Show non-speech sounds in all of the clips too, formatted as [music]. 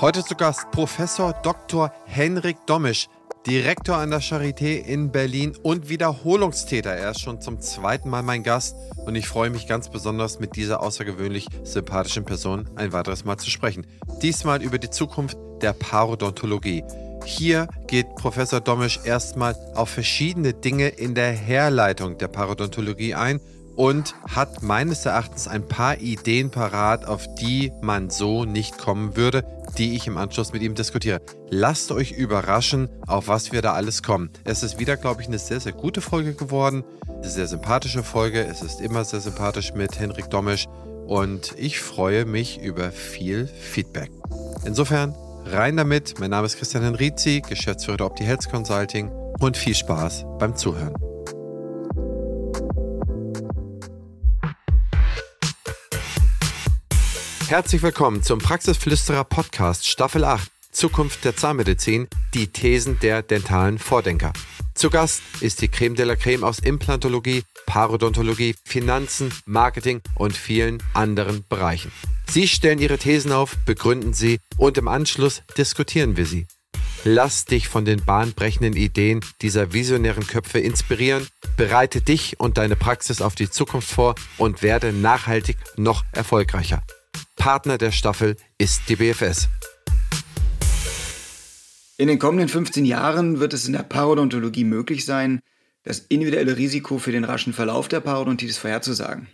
Heute zu Gast Professor Dr. Henrik Domisch, Direktor an der Charité in Berlin und Wiederholungstäter. Er ist schon zum zweiten Mal mein Gast und ich freue mich ganz besonders, mit dieser außergewöhnlich sympathischen Person ein weiteres Mal zu sprechen. Diesmal über die Zukunft der Parodontologie. Hier geht Professor Domisch erstmal auf verschiedene Dinge in der Herleitung der Parodontologie ein und hat meines Erachtens ein paar Ideen parat, auf die man so nicht kommen würde, die ich im Anschluss mit ihm diskutiere. Lasst euch überraschen, auf was wir da alles kommen. Es ist wieder, glaube ich, eine sehr, sehr gute Folge geworden. Eine sehr sympathische Folge. Es ist immer sehr sympathisch mit Henrik Domisch und ich freue mich über viel Feedback. Insofern rein damit. Mein Name ist Christian Henrizi, Geschäftsführer der Opti Health Consulting und viel Spaß beim Zuhören. Herzlich willkommen zum Praxisflüsterer Podcast Staffel 8 Zukunft der Zahnmedizin, die Thesen der dentalen Vordenker. Zu Gast ist die Creme de la Creme aus Implantologie, Parodontologie, Finanzen, Marketing und vielen anderen Bereichen. Sie stellen ihre Thesen auf, begründen sie und im Anschluss diskutieren wir sie. Lass dich von den bahnbrechenden Ideen dieser visionären Köpfe inspirieren, bereite dich und deine Praxis auf die Zukunft vor und werde nachhaltig noch erfolgreicher. Partner der Staffel ist die BFS. In den kommenden 15 Jahren wird es in der Parodontologie möglich sein, das individuelle Risiko für den raschen Verlauf der Parodontitis vorherzusagen.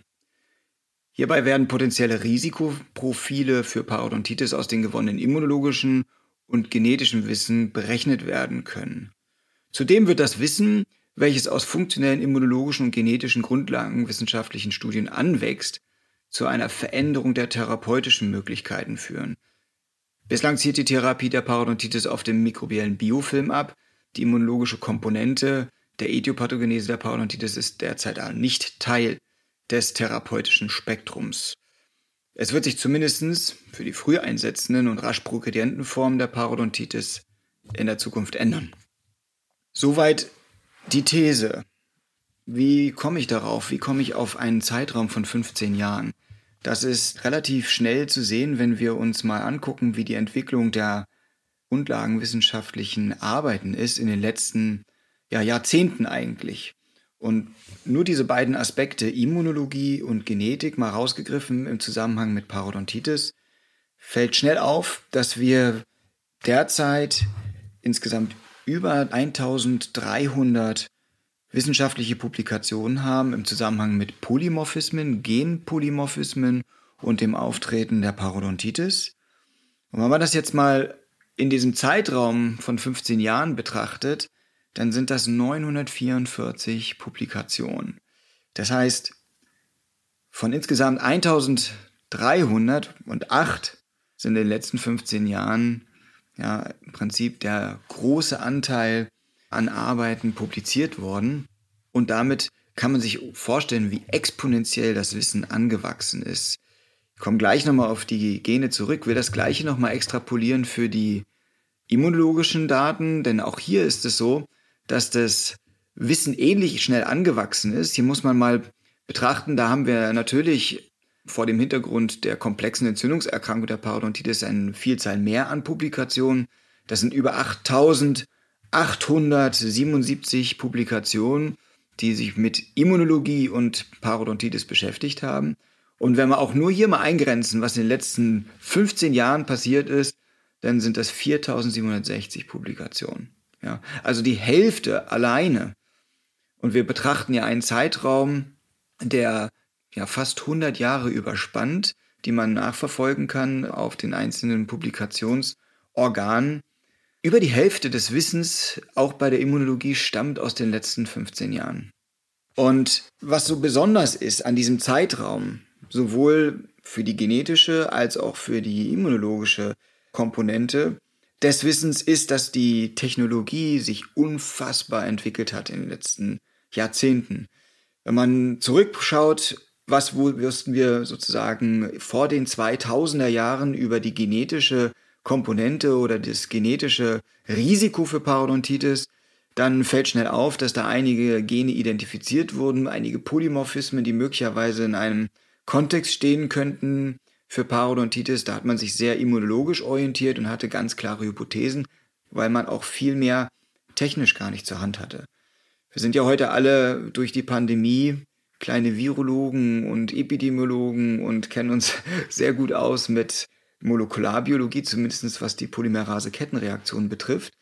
Hierbei werden potenzielle Risikoprofile für Parodontitis aus den gewonnenen immunologischen und genetischen Wissen berechnet werden können. Zudem wird das Wissen, welches aus funktionellen immunologischen und genetischen Grundlagen wissenschaftlichen Studien anwächst, zu einer Veränderung der therapeutischen Möglichkeiten führen. Bislang zielt die Therapie der Parodontitis auf dem mikrobiellen Biofilm ab. Die immunologische Komponente der Etiopathogenese der Parodontitis ist derzeit nicht Teil des therapeutischen Spektrums. Es wird sich zumindest für die früh einsetzenden und rasch progredienten Formen der Parodontitis in der Zukunft ändern. Soweit die These. Wie komme ich darauf? Wie komme ich auf einen Zeitraum von 15 Jahren? Das ist relativ schnell zu sehen, wenn wir uns mal angucken, wie die Entwicklung der grundlagenwissenschaftlichen Arbeiten ist in den letzten ja, Jahrzehnten eigentlich. Und nur diese beiden Aspekte, Immunologie und Genetik, mal rausgegriffen im Zusammenhang mit Parodontitis, fällt schnell auf, dass wir derzeit insgesamt über 1300 wissenschaftliche Publikationen haben im Zusammenhang mit Polymorphismen, Genpolymorphismen und dem Auftreten der Parodontitis. Und wenn man das jetzt mal in diesem Zeitraum von 15 Jahren betrachtet, dann sind das 944 Publikationen. Das heißt, von insgesamt 1308 sind in den letzten 15 Jahren ja im Prinzip der große Anteil an Arbeiten publiziert worden. Und damit kann man sich vorstellen, wie exponentiell das Wissen angewachsen ist. Ich komme gleich nochmal auf die Gene zurück, will das gleiche nochmal extrapolieren für die immunologischen Daten, denn auch hier ist es so, dass das Wissen ähnlich schnell angewachsen ist. Hier muss man mal betrachten, da haben wir natürlich vor dem Hintergrund der komplexen Entzündungserkrankung der Parodontitis eine Vielzahl mehr an Publikationen. Das sind über 8000 877 Publikationen, die sich mit Immunologie und Parodontitis beschäftigt haben. Und wenn wir auch nur hier mal eingrenzen, was in den letzten 15 Jahren passiert ist, dann sind das 4760 Publikationen. Ja, also die Hälfte alleine. Und wir betrachten ja einen Zeitraum, der ja fast 100 Jahre überspannt, die man nachverfolgen kann auf den einzelnen Publikationsorganen. Über die Hälfte des Wissens, auch bei der Immunologie, stammt aus den letzten 15 Jahren. Und was so besonders ist an diesem Zeitraum, sowohl für die genetische als auch für die immunologische Komponente des Wissens, ist, dass die Technologie sich unfassbar entwickelt hat in den letzten Jahrzehnten. Wenn man zurückschaut, was wussten wir sozusagen vor den 2000er Jahren über die genetische Komponente oder das genetische Risiko für Parodontitis, dann fällt schnell auf, dass da einige Gene identifiziert wurden, einige Polymorphismen, die möglicherweise in einem Kontext stehen könnten für Parodontitis. Da hat man sich sehr immunologisch orientiert und hatte ganz klare Hypothesen, weil man auch viel mehr technisch gar nicht zur Hand hatte. Wir sind ja heute alle durch die Pandemie kleine Virologen und Epidemiologen und kennen uns [laughs] sehr gut aus mit Molekularbiologie, zumindest was die Polymerase-Kettenreaktion betrifft.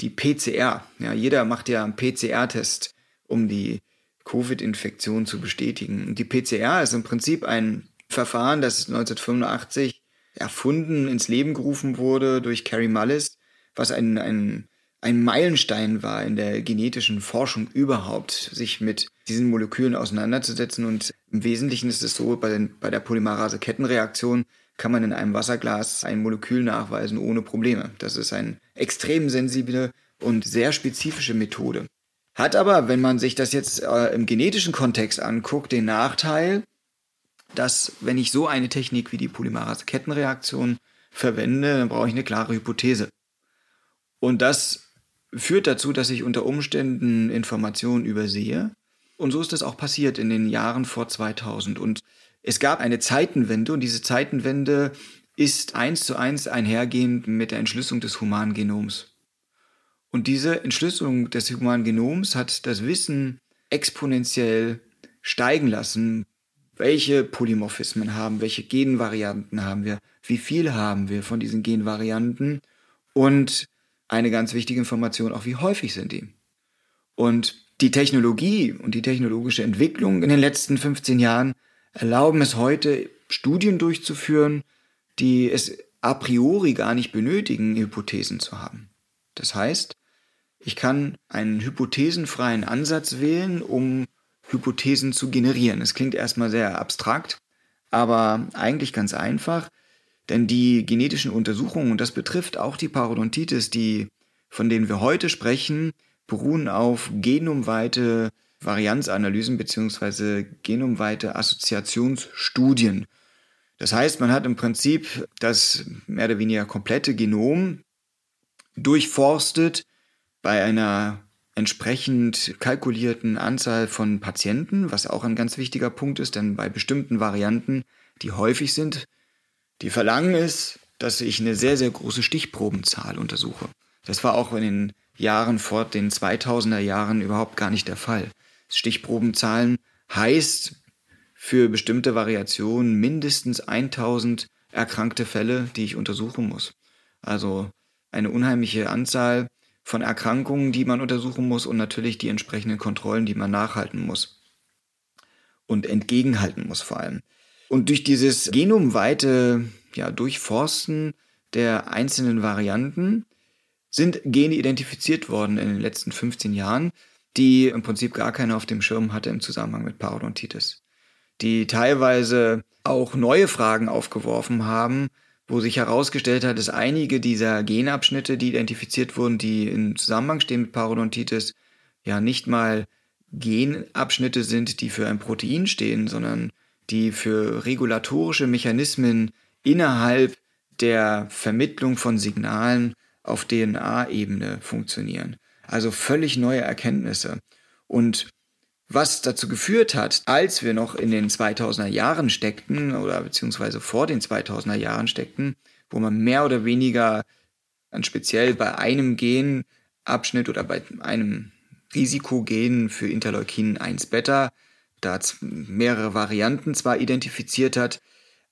Die PCR, ja, jeder macht ja einen PCR-Test, um die Covid-Infektion zu bestätigen. die PCR ist im Prinzip ein Verfahren, das 1985 erfunden, ins Leben gerufen wurde durch Carrie Mullis, was ein, ein, ein Meilenstein war in der genetischen Forschung überhaupt, sich mit diesen Molekülen auseinanderzusetzen. Und im Wesentlichen ist es so, bei, den, bei der Polymerase-Kettenreaktion kann man in einem Wasserglas ein Molekül nachweisen ohne Probleme. Das ist eine extrem sensible und sehr spezifische Methode. Hat aber, wenn man sich das jetzt äh, im genetischen Kontext anguckt, den Nachteil, dass wenn ich so eine Technik wie die Polymerase-Kettenreaktion verwende, dann brauche ich eine klare Hypothese. Und das führt dazu, dass ich unter Umständen Informationen übersehe. Und so ist das auch passiert in den Jahren vor 2000. Und es gab eine Zeitenwende und diese Zeitenwende ist eins zu eins einhergehend mit der Entschlüsselung des humanen Genoms. Und diese Entschlüsselung des humanen Genoms hat das Wissen exponentiell steigen lassen. Welche Polymorphismen haben, welche Genvarianten haben wir, wie viel haben wir von diesen Genvarianten und eine ganz wichtige Information auch, wie häufig sind die. Und die Technologie und die technologische Entwicklung in den letzten 15 Jahren erlauben es heute, Studien durchzuführen, die es a priori gar nicht benötigen, Hypothesen zu haben. Das heißt, ich kann einen hypothesenfreien Ansatz wählen, um Hypothesen zu generieren. Es klingt erstmal sehr abstrakt, aber eigentlich ganz einfach, denn die genetischen Untersuchungen, und das betrifft auch die Parodontitis, die, von denen wir heute sprechen, beruhen auf genomweite Varianzanalysen bzw. genomweite Assoziationsstudien. Das heißt, man hat im Prinzip das mehr oder weniger komplette Genom durchforstet bei einer entsprechend kalkulierten Anzahl von Patienten, was auch ein ganz wichtiger Punkt ist, denn bei bestimmten Varianten, die häufig sind, die verlangen es, dass ich eine sehr, sehr große Stichprobenzahl untersuche. Das war auch in den Jahren vor den 2000er Jahren überhaupt gar nicht der Fall. Stichprobenzahlen heißt für bestimmte Variationen mindestens 1000 erkrankte Fälle, die ich untersuchen muss. Also eine unheimliche Anzahl von Erkrankungen, die man untersuchen muss und natürlich die entsprechenden Kontrollen, die man nachhalten muss und entgegenhalten muss vor allem. Und durch dieses genomweite ja, Durchforsten der einzelnen Varianten sind Gene identifiziert worden in den letzten 15 Jahren, die im Prinzip gar keiner auf dem Schirm hatte im Zusammenhang mit Parodontitis. Die teilweise auch neue Fragen aufgeworfen haben, wo sich herausgestellt hat, dass einige dieser Genabschnitte, die identifiziert wurden, die im Zusammenhang stehen mit Parodontitis, ja nicht mal Genabschnitte sind, die für ein Protein stehen, sondern die für regulatorische Mechanismen innerhalb der Vermittlung von Signalen auf DNA-Ebene funktionieren. Also völlig neue Erkenntnisse. Und was dazu geführt hat, als wir noch in den 2000er Jahren steckten oder beziehungsweise vor den 2000er Jahren steckten, wo man mehr oder weniger dann speziell bei einem Genabschnitt oder bei einem Risikogen für Interleukin 1 Beta da mehrere Varianten zwar identifiziert hat,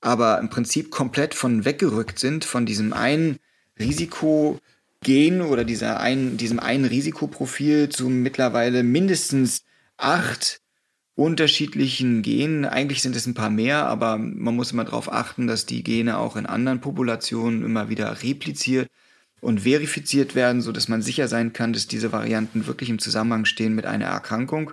aber im Prinzip komplett von weggerückt sind von diesem einen Risikogen oder dieser einen, diesem einen Risikoprofil zu mittlerweile mindestens acht unterschiedlichen Genen. Eigentlich sind es ein paar mehr, aber man muss immer darauf achten, dass die Gene auch in anderen Populationen immer wieder repliziert und verifiziert werden, so dass man sicher sein kann, dass diese Varianten wirklich im Zusammenhang stehen mit einer Erkrankung.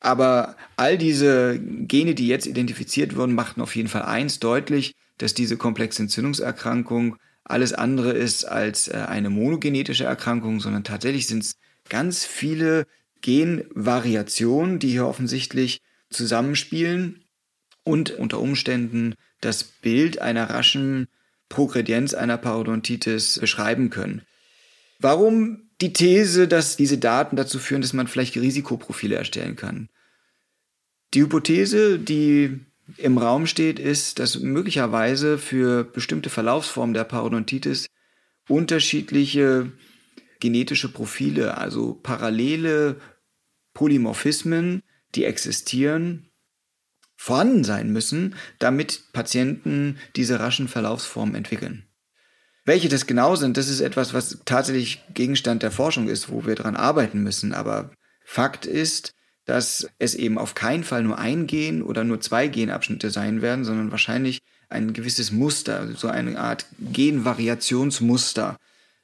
Aber all diese Gene, die jetzt identifiziert wurden, machten auf jeden Fall eins deutlich, dass diese komplexe Entzündungserkrankung alles andere ist als äh, eine monogenetische Erkrankung, sondern tatsächlich sind es ganz viele Genvariationen, die hier offensichtlich zusammenspielen und unter Umständen das Bild einer raschen Progredienz einer Parodontitis beschreiben können. Warum die These, dass diese Daten dazu führen, dass man vielleicht Risikoprofile erstellen kann? Die Hypothese, die im Raum steht, ist, dass möglicherweise für bestimmte Verlaufsformen der Parodontitis unterschiedliche genetische Profile, also parallele Polymorphismen, die existieren, vorhanden sein müssen, damit Patienten diese raschen Verlaufsformen entwickeln. Welche das genau sind, das ist etwas, was tatsächlich Gegenstand der Forschung ist, wo wir daran arbeiten müssen. Aber Fakt ist, dass es eben auf keinen Fall nur ein Gen oder nur zwei Genabschnitte sein werden, sondern wahrscheinlich ein gewisses Muster, so eine Art Genvariationsmuster,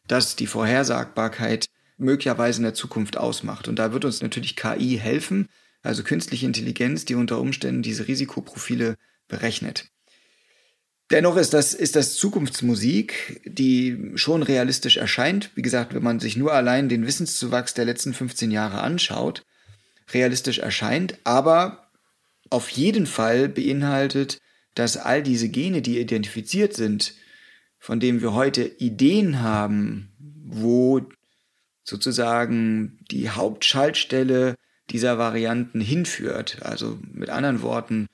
das die Vorhersagbarkeit möglicherweise in der Zukunft ausmacht. Und da wird uns natürlich KI helfen, also künstliche Intelligenz, die unter Umständen diese Risikoprofile berechnet. Dennoch ist das, ist das Zukunftsmusik, die schon realistisch erscheint. Wie gesagt, wenn man sich nur allein den Wissenszuwachs der letzten 15 Jahre anschaut, realistisch erscheint, aber auf jeden Fall beinhaltet, dass all diese Gene, die identifiziert sind, von denen wir heute Ideen haben, wo sozusagen die Hauptschaltstelle dieser Varianten hinführt. Also mit anderen Worten,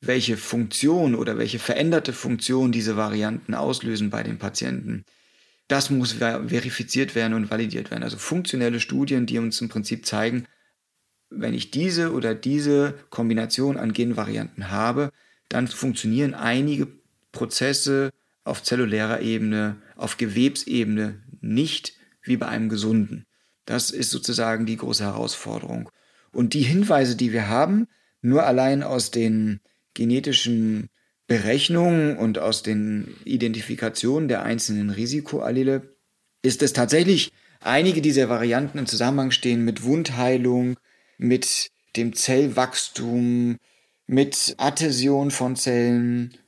welche Funktion oder welche veränderte Funktion diese Varianten auslösen bei den Patienten. Das muss verifiziert werden und validiert werden. Also funktionelle Studien, die uns im Prinzip zeigen, wenn ich diese oder diese Kombination an Genvarianten habe, dann funktionieren einige Prozesse auf zellulärer Ebene, auf Gewebsebene nicht wie bei einem gesunden. Das ist sozusagen die große Herausforderung. Und die Hinweise, die wir haben, nur allein aus den genetischen Berechnungen und aus den Identifikationen der einzelnen Risikoallele, ist es tatsächlich einige dieser Varianten im Zusammenhang stehen mit Wundheilung, mit dem Zellwachstum, mit Adhäsion von Zellen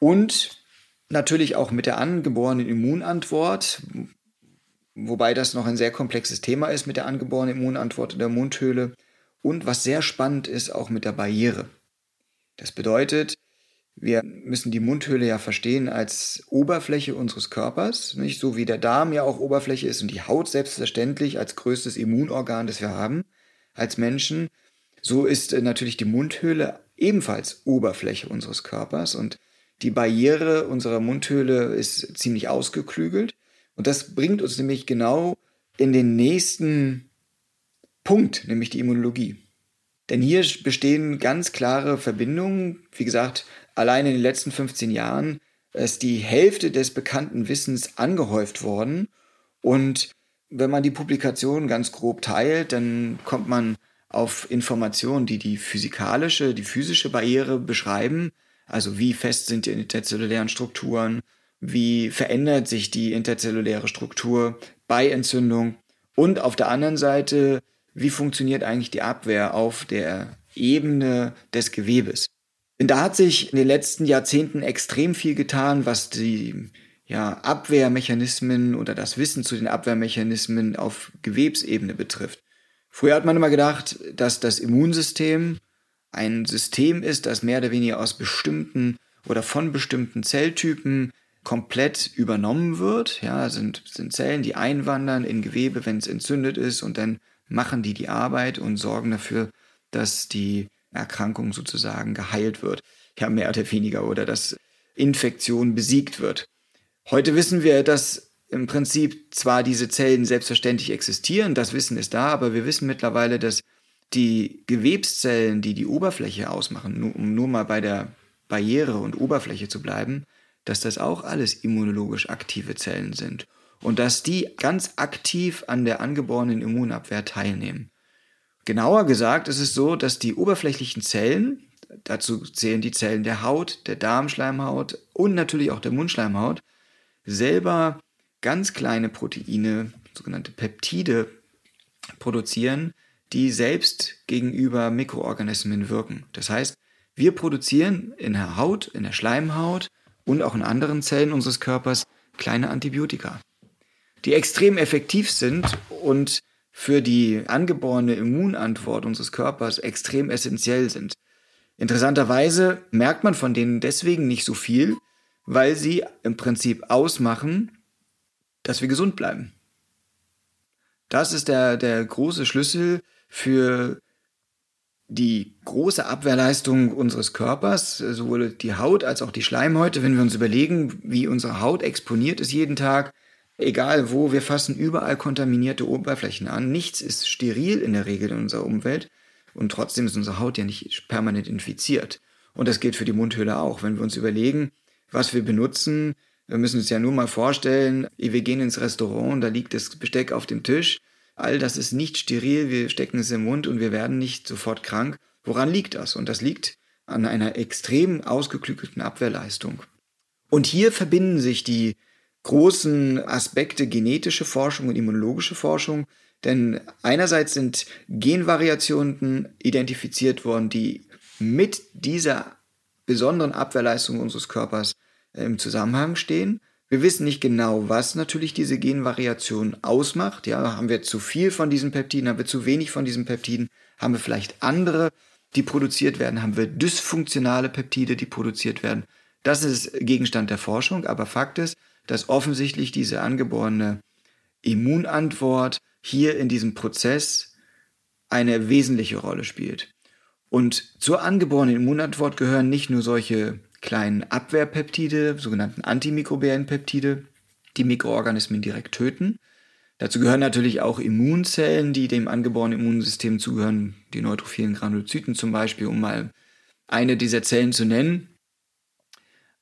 und natürlich auch mit der angeborenen Immunantwort, wobei das noch ein sehr komplexes Thema ist mit der angeborenen Immunantwort in der Mundhöhle und was sehr spannend ist, auch mit der Barriere. Das bedeutet, wir müssen die Mundhöhle ja verstehen als Oberfläche unseres Körpers, nicht so wie der Darm ja auch Oberfläche ist und die Haut selbstverständlich als größtes Immunorgan, das wir haben als Menschen. So ist äh, natürlich die Mundhöhle ebenfalls Oberfläche unseres Körpers und die Barriere unserer Mundhöhle ist ziemlich ausgeklügelt und das bringt uns nämlich genau in den nächsten Punkt, nämlich die Immunologie. Denn hier bestehen ganz klare Verbindungen. Wie gesagt, allein in den letzten 15 Jahren ist die Hälfte des bekannten Wissens angehäuft worden. Und wenn man die Publikation ganz grob teilt, dann kommt man auf Informationen, die die physikalische, die physische Barriere beschreiben. Also wie fest sind die interzellulären Strukturen, wie verändert sich die interzelluläre Struktur bei Entzündung und auf der anderen Seite, wie funktioniert eigentlich die Abwehr auf der Ebene des Gewebes. Denn da hat sich in den letzten Jahrzehnten extrem viel getan, was die ja, Abwehrmechanismen oder das Wissen zu den Abwehrmechanismen auf Gewebsebene betrifft. Früher hat man immer gedacht, dass das Immunsystem ein System ist, das mehr oder weniger aus bestimmten oder von bestimmten Zelltypen komplett übernommen wird. Ja, sind, sind Zellen, die einwandern in Gewebe, wenn es entzündet ist und dann machen die die Arbeit und sorgen dafür, dass die Erkrankung sozusagen geheilt wird. Ja, mehr oder weniger oder dass Infektion besiegt wird. Heute wissen wir, dass im Prinzip zwar diese Zellen selbstverständlich existieren, das Wissen ist da, aber wir wissen mittlerweile, dass die Gewebszellen, die die Oberfläche ausmachen, um nur mal bei der Barriere und Oberfläche zu bleiben, dass das auch alles immunologisch aktive Zellen sind und dass die ganz aktiv an der angeborenen Immunabwehr teilnehmen. Genauer gesagt ist es so, dass die oberflächlichen Zellen, dazu zählen die Zellen der Haut, der Darmschleimhaut und natürlich auch der Mundschleimhaut, selber ganz kleine Proteine, sogenannte Peptide, produzieren, die selbst gegenüber Mikroorganismen wirken. Das heißt, wir produzieren in der Haut, in der Schleimhaut und auch in anderen Zellen unseres Körpers kleine Antibiotika, die extrem effektiv sind und für die angeborene Immunantwort unseres Körpers extrem essentiell sind. Interessanterweise merkt man von denen deswegen nicht so viel, weil sie im Prinzip ausmachen, dass wir gesund bleiben. Das ist der, der große Schlüssel für die große Abwehrleistung unseres Körpers, sowohl die Haut als auch die Schleimhäute, wenn wir uns überlegen, wie unsere Haut exponiert ist jeden Tag, egal wo, wir fassen überall kontaminierte Oberflächen an. Nichts ist steril in der Regel in unserer Umwelt und trotzdem ist unsere Haut ja nicht permanent infiziert. Und das gilt für die Mundhöhle auch. Wenn wir uns überlegen, was wir benutzen, wir müssen uns ja nur mal vorstellen, wir gehen ins Restaurant, da liegt das Besteck auf dem Tisch All das ist nicht steril, wir stecken es im Mund und wir werden nicht sofort krank. Woran liegt das? Und das liegt an einer extrem ausgeklügelten Abwehrleistung. Und hier verbinden sich die großen Aspekte genetische Forschung und immunologische Forschung, denn einerseits sind Genvariationen identifiziert worden, die mit dieser besonderen Abwehrleistung unseres Körpers im Zusammenhang stehen. Wir wissen nicht genau, was natürlich diese Genvariation ausmacht. Ja, haben wir zu viel von diesen Peptiden, haben wir zu wenig von diesen Peptiden, haben wir vielleicht andere, die produziert werden, haben wir dysfunktionale Peptide, die produziert werden. Das ist Gegenstand der Forschung, aber Fakt ist, dass offensichtlich diese angeborene Immunantwort hier in diesem Prozess eine wesentliche Rolle spielt. Und zur angeborenen Immunantwort gehören nicht nur solche kleinen Abwehrpeptide, sogenannten antimikrobiellen Peptide, die Mikroorganismen direkt töten. Dazu gehören natürlich auch Immunzellen, die dem angeborenen Immunsystem zugehören, die neutrophilen Granulozyten zum Beispiel, um mal eine dieser Zellen zu nennen.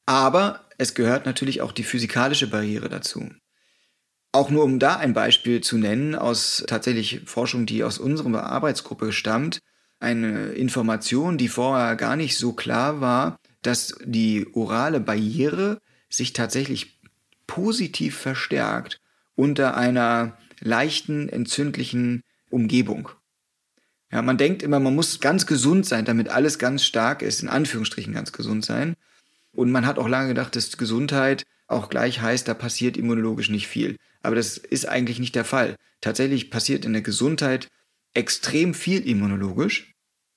Aber es gehört natürlich auch die physikalische Barriere dazu. Auch nur um da ein Beispiel zu nennen aus tatsächlich Forschung, die aus unserer Arbeitsgruppe stammt, eine Information, die vorher gar nicht so klar war, dass die orale Barriere sich tatsächlich positiv verstärkt unter einer leichten entzündlichen Umgebung. Ja, man denkt immer, man muss ganz gesund sein, damit alles ganz stark ist, in Anführungsstrichen ganz gesund sein. Und man hat auch lange gedacht, dass Gesundheit auch gleich heißt, da passiert immunologisch nicht viel. Aber das ist eigentlich nicht der Fall. Tatsächlich passiert in der Gesundheit extrem viel immunologisch,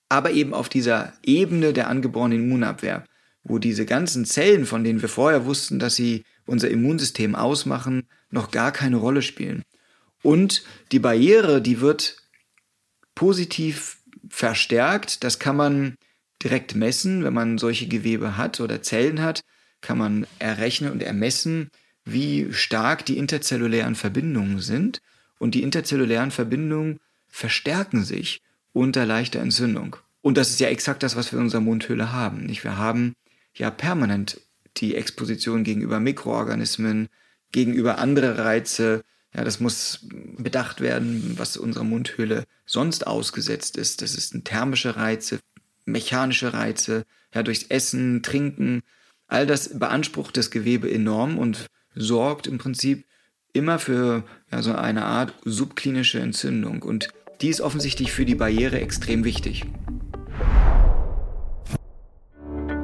aber eben auf dieser Ebene der angeborenen Immunabwehr wo diese ganzen Zellen, von denen wir vorher wussten, dass sie unser Immunsystem ausmachen, noch gar keine Rolle spielen. Und die Barriere, die wird positiv verstärkt. Das kann man direkt messen, wenn man solche Gewebe hat oder Zellen hat, kann man errechnen und ermessen, wie stark die interzellulären Verbindungen sind. Und die interzellulären Verbindungen verstärken sich unter leichter Entzündung. Und das ist ja exakt das, was wir in unserer Mundhöhle haben. Nicht? Wir haben ja permanent die Exposition gegenüber Mikroorganismen, gegenüber andere Reize. Ja, das muss bedacht werden, was unserer Mundhöhle sonst ausgesetzt ist. Das sind thermische Reize, mechanische Reize, ja, durchs Essen, Trinken. All das beansprucht das Gewebe enorm und sorgt im Prinzip immer für ja, so eine Art subklinische Entzündung. Und die ist offensichtlich für die Barriere extrem wichtig.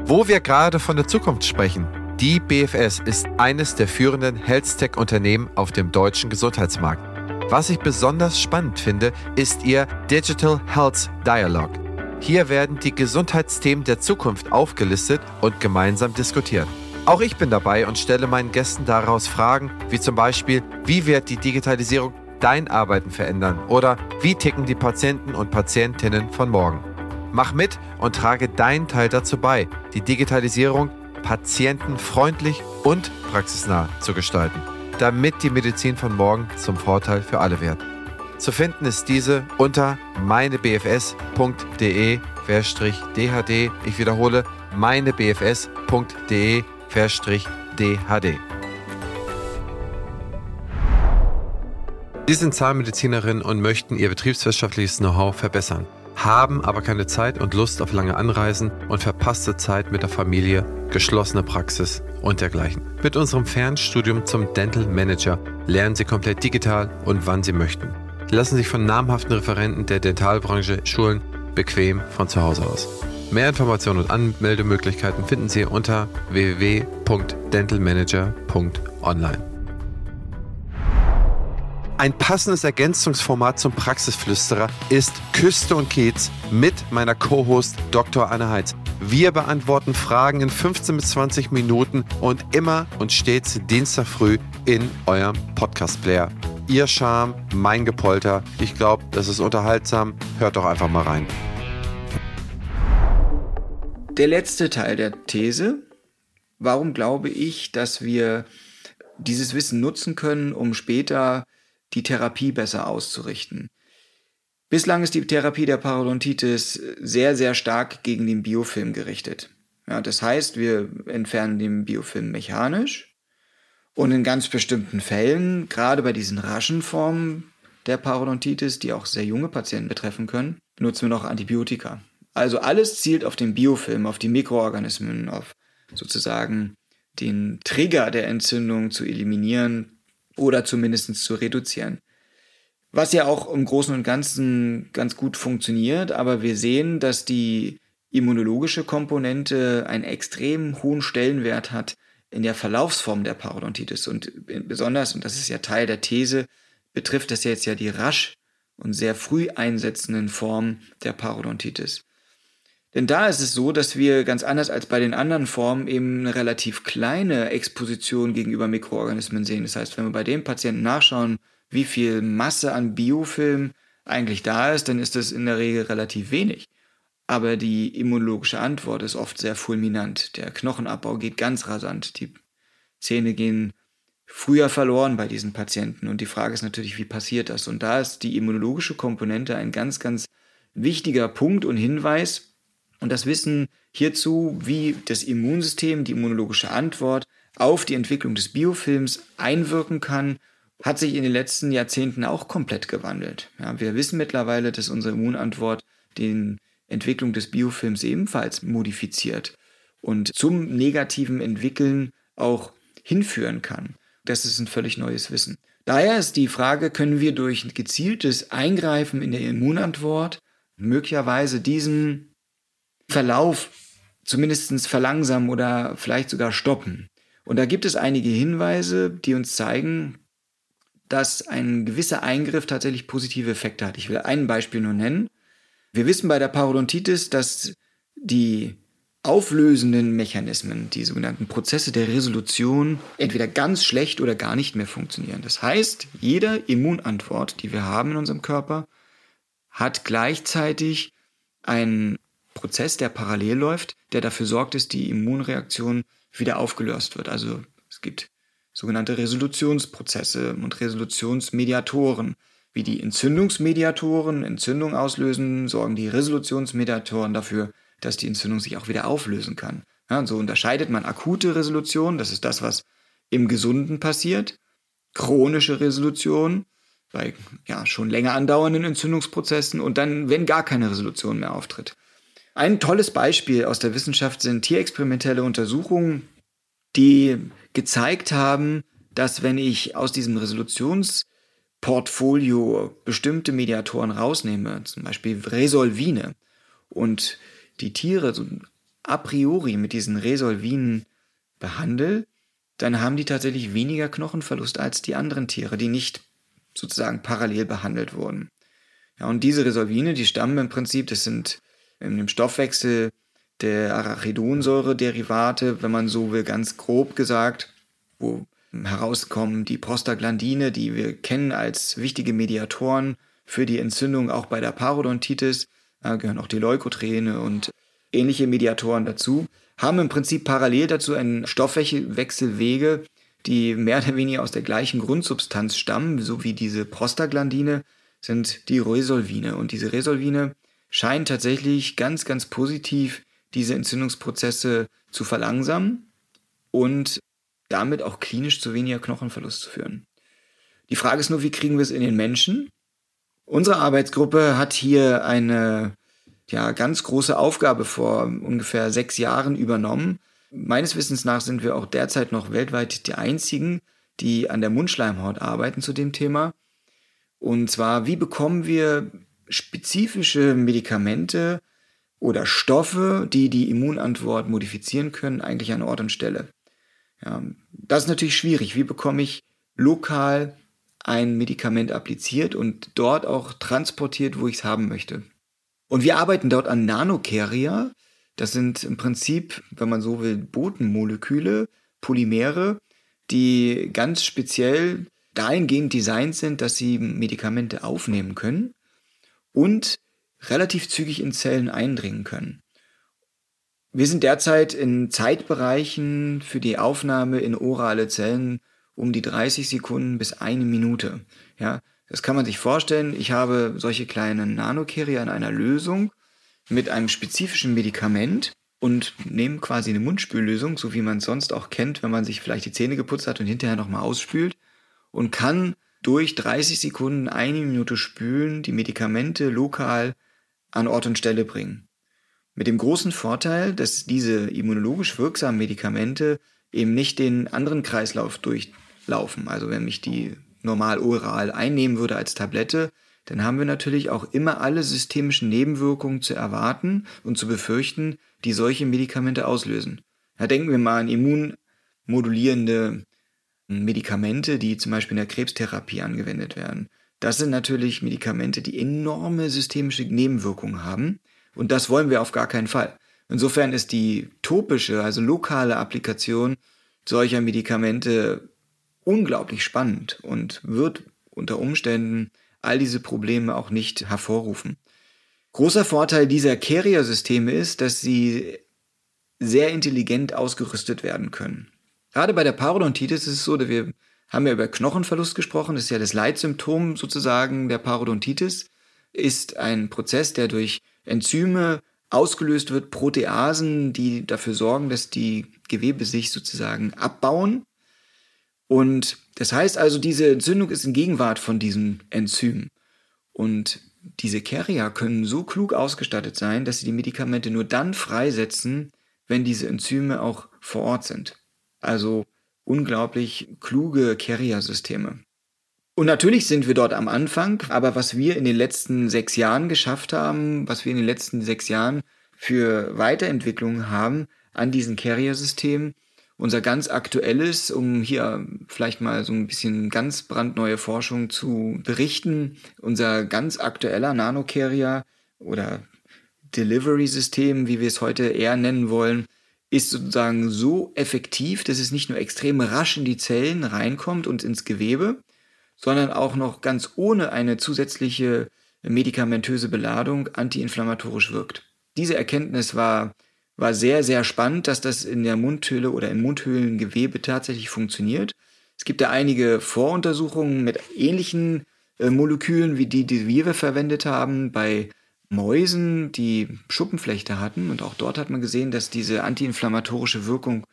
Wo wir gerade von der Zukunft sprechen, die BFS ist eines der führenden Health-Tech-Unternehmen auf dem deutschen Gesundheitsmarkt. Was ich besonders spannend finde, ist ihr Digital Health Dialogue. Hier werden die Gesundheitsthemen der Zukunft aufgelistet und gemeinsam diskutiert. Auch ich bin dabei und stelle meinen Gästen daraus Fragen, wie zum Beispiel, wie wird die Digitalisierung dein Arbeiten verändern oder wie ticken die Patienten und Patientinnen von morgen. Mach mit und trage deinen Teil dazu bei, die Digitalisierung patientenfreundlich und praxisnah zu gestalten, damit die Medizin von morgen zum Vorteil für alle wird. Zu finden ist diese unter meinebfs.de-dhd. Ich wiederhole, meinebfs.de-dhd. Sie sind Zahnmedizinerin und möchten Ihr betriebswirtschaftliches Know-how verbessern haben aber keine Zeit und Lust auf lange Anreisen und verpasste Zeit mit der Familie, geschlossene Praxis und dergleichen. Mit unserem Fernstudium zum Dental Manager lernen Sie komplett digital und wann Sie möchten. Sie lassen sich von namhaften Referenten der Dentalbranche schulen, bequem von zu Hause aus. Mehr Informationen und Anmeldemöglichkeiten finden Sie unter www.dentalmanager.online. Ein passendes Ergänzungsformat zum Praxisflüsterer ist Küste und Kiez mit meiner Co-Host Dr. Anne Heitz. Wir beantworten Fragen in 15 bis 20 Minuten und immer und stets Dienstag früh in eurem Podcast-Player. Ihr Charme, mein Gepolter. Ich glaube, das ist unterhaltsam. Hört doch einfach mal rein. Der letzte Teil der These. Warum glaube ich, dass wir dieses Wissen nutzen können, um später die Therapie besser auszurichten? Bislang ist die Therapie der Parodontitis sehr, sehr stark gegen den Biofilm gerichtet. Ja, das heißt, wir entfernen den Biofilm mechanisch und in ganz bestimmten Fällen, gerade bei diesen raschen Formen der Parodontitis, die auch sehr junge Patienten betreffen können, benutzen wir noch Antibiotika. Also alles zielt auf den Biofilm, auf die Mikroorganismen, auf sozusagen den Trigger der Entzündung zu eliminieren oder zumindest zu reduzieren. Was ja auch im Großen und Ganzen ganz gut funktioniert, aber wir sehen, dass die immunologische Komponente einen extrem hohen Stellenwert hat in der Verlaufsform der Parodontitis. Und besonders, und das ist ja Teil der These, betrifft das jetzt ja die rasch und sehr früh einsetzenden Formen der Parodontitis. Denn da ist es so, dass wir ganz anders als bei den anderen Formen eben eine relativ kleine Exposition gegenüber Mikroorganismen sehen. Das heißt, wenn wir bei dem Patienten nachschauen, wie viel Masse an Biofilm eigentlich da ist, dann ist das in der Regel relativ wenig. Aber die immunologische Antwort ist oft sehr fulminant. Der Knochenabbau geht ganz rasant. Die Zähne gehen früher verloren bei diesen Patienten. Und die Frage ist natürlich, wie passiert das? Und da ist die immunologische Komponente ein ganz, ganz wichtiger Punkt und Hinweis. Und das Wissen hierzu, wie das Immunsystem, die immunologische Antwort auf die Entwicklung des Biofilms einwirken kann hat sich in den letzten Jahrzehnten auch komplett gewandelt. Ja, wir wissen mittlerweile, dass unsere Immunantwort die Entwicklung des Biofilms ebenfalls modifiziert und zum negativen Entwickeln auch hinführen kann. Das ist ein völlig neues Wissen. Daher ist die Frage, können wir durch gezieltes Eingreifen in der Immunantwort möglicherweise diesen Verlauf zumindest verlangsamen oder vielleicht sogar stoppen. Und da gibt es einige Hinweise, die uns zeigen, dass ein gewisser Eingriff tatsächlich positive Effekte hat. Ich will ein Beispiel nur nennen. Wir wissen bei der Parodontitis, dass die auflösenden Mechanismen, die sogenannten Prozesse der Resolution, entweder ganz schlecht oder gar nicht mehr funktionieren. Das heißt, jede Immunantwort, die wir haben in unserem Körper, hat gleichzeitig einen Prozess, der parallel läuft, der dafür sorgt, dass die Immunreaktion wieder aufgelöst wird. Also es gibt sogenannte Resolutionsprozesse und Resolutionsmediatoren. Wie die Entzündungsmediatoren Entzündung auslösen, sorgen die Resolutionsmediatoren dafür, dass die Entzündung sich auch wieder auflösen kann. Ja, und so unterscheidet man akute Resolution, das ist das, was im Gesunden passiert, chronische Resolution bei ja, schon länger andauernden Entzündungsprozessen und dann, wenn gar keine Resolution mehr auftritt. Ein tolles Beispiel aus der Wissenschaft sind tierexperimentelle Untersuchungen, die gezeigt haben, dass wenn ich aus diesem Resolutionsportfolio bestimmte Mediatoren rausnehme, zum Beispiel Resolvine, und die Tiere so a priori mit diesen Resolvinen behandle, dann haben die tatsächlich weniger Knochenverlust als die anderen Tiere, die nicht sozusagen parallel behandelt wurden. Ja, und diese Resolvine, die stammen im Prinzip, das sind in dem Stoffwechsel der Arachidonsäure-Derivate, wenn man so will, ganz grob gesagt, wo herauskommen die Prostaglandine, die wir kennen als wichtige Mediatoren für die Entzündung, auch bei der Parodontitis, da gehören auch die Leukotriene und ähnliche Mediatoren dazu, haben im Prinzip parallel dazu einen Stoffwechselwege, die mehr oder weniger aus der gleichen Grundsubstanz stammen, so wie diese Prostaglandine, sind die Resolvine. Und diese Resolvine scheinen tatsächlich ganz, ganz positiv diese Entzündungsprozesse zu verlangsamen und damit auch klinisch zu weniger Knochenverlust zu führen. Die Frage ist nur, wie kriegen wir es in den Menschen? Unsere Arbeitsgruppe hat hier eine ja, ganz große Aufgabe vor ungefähr sechs Jahren übernommen. Meines Wissens nach sind wir auch derzeit noch weltweit die einzigen, die an der Mundschleimhaut arbeiten zu dem Thema. Und zwar, wie bekommen wir spezifische Medikamente oder Stoffe, die die Immunantwort modifizieren können, eigentlich an Ort und Stelle. Ja, das ist natürlich schwierig. Wie bekomme ich lokal ein Medikament appliziert und dort auch transportiert, wo ich es haben möchte? Und wir arbeiten dort an Nanocarrier. Das sind im Prinzip, wenn man so will, Botenmoleküle, Polymere, die ganz speziell dahingehend designt sind, dass sie Medikamente aufnehmen können und relativ zügig in Zellen eindringen können. Wir sind derzeit in Zeitbereichen für die Aufnahme in orale Zellen um die 30 Sekunden bis eine Minute. Ja, das kann man sich vorstellen. Ich habe solche kleinen Nanocarrier in einer Lösung mit einem spezifischen Medikament und nehme quasi eine Mundspüllösung, so wie man es sonst auch kennt, wenn man sich vielleicht die Zähne geputzt hat und hinterher nochmal ausspült und kann durch 30 Sekunden eine Minute spülen die Medikamente lokal an Ort und Stelle bringen. Mit dem großen Vorteil, dass diese immunologisch wirksamen Medikamente eben nicht den anderen Kreislauf durchlaufen. Also wenn ich die normal oral einnehmen würde als Tablette, dann haben wir natürlich auch immer alle systemischen Nebenwirkungen zu erwarten und zu befürchten, die solche Medikamente auslösen. Da denken wir mal an immunmodulierende Medikamente, die zum Beispiel in der Krebstherapie angewendet werden. Das sind natürlich Medikamente, die enorme systemische Nebenwirkungen haben und das wollen wir auf gar keinen Fall. Insofern ist die topische, also lokale Applikation solcher Medikamente unglaublich spannend und wird unter Umständen all diese Probleme auch nicht hervorrufen. Großer Vorteil dieser Carrier-Systeme ist, dass sie sehr intelligent ausgerüstet werden können. Gerade bei der Parodontitis ist es so, wir haben ja über Knochenverlust gesprochen, das ist ja das Leitsymptom sozusagen der Parodontitis, ist ein Prozess, der durch Enzyme ausgelöst wird, Proteasen, die dafür sorgen, dass die Gewebe sich sozusagen abbauen. Und das heißt also, diese Entzündung ist in Gegenwart von diesem Enzym. Und diese Carrier können so klug ausgestattet sein, dass sie die Medikamente nur dann freisetzen, wenn diese Enzyme auch vor Ort sind. Also unglaublich kluge Carrier-Systeme. Und natürlich sind wir dort am Anfang, aber was wir in den letzten sechs Jahren geschafft haben, was wir in den letzten sechs Jahren für Weiterentwicklungen haben an diesen Carrier-Systemen, unser ganz aktuelles, um hier vielleicht mal so ein bisschen ganz brandneue Forschung zu berichten, unser ganz aktueller Nanocarrier oder Delivery-System, wie wir es heute eher nennen wollen, ist sozusagen so effektiv, dass es nicht nur extrem rasch in die Zellen reinkommt und ins Gewebe, sondern auch noch ganz ohne eine zusätzliche medikamentöse Beladung antiinflammatorisch wirkt. Diese Erkenntnis war, war sehr, sehr spannend, dass das in der Mundhöhle oder im Mundhöhlengewebe tatsächlich funktioniert. Es gibt da einige Voruntersuchungen mit ähnlichen äh, Molekülen wie die, die wir verwendet haben bei Mäusen, die Schuppenflechte hatten. Und auch dort hat man gesehen, dass diese antiinflammatorische Wirkung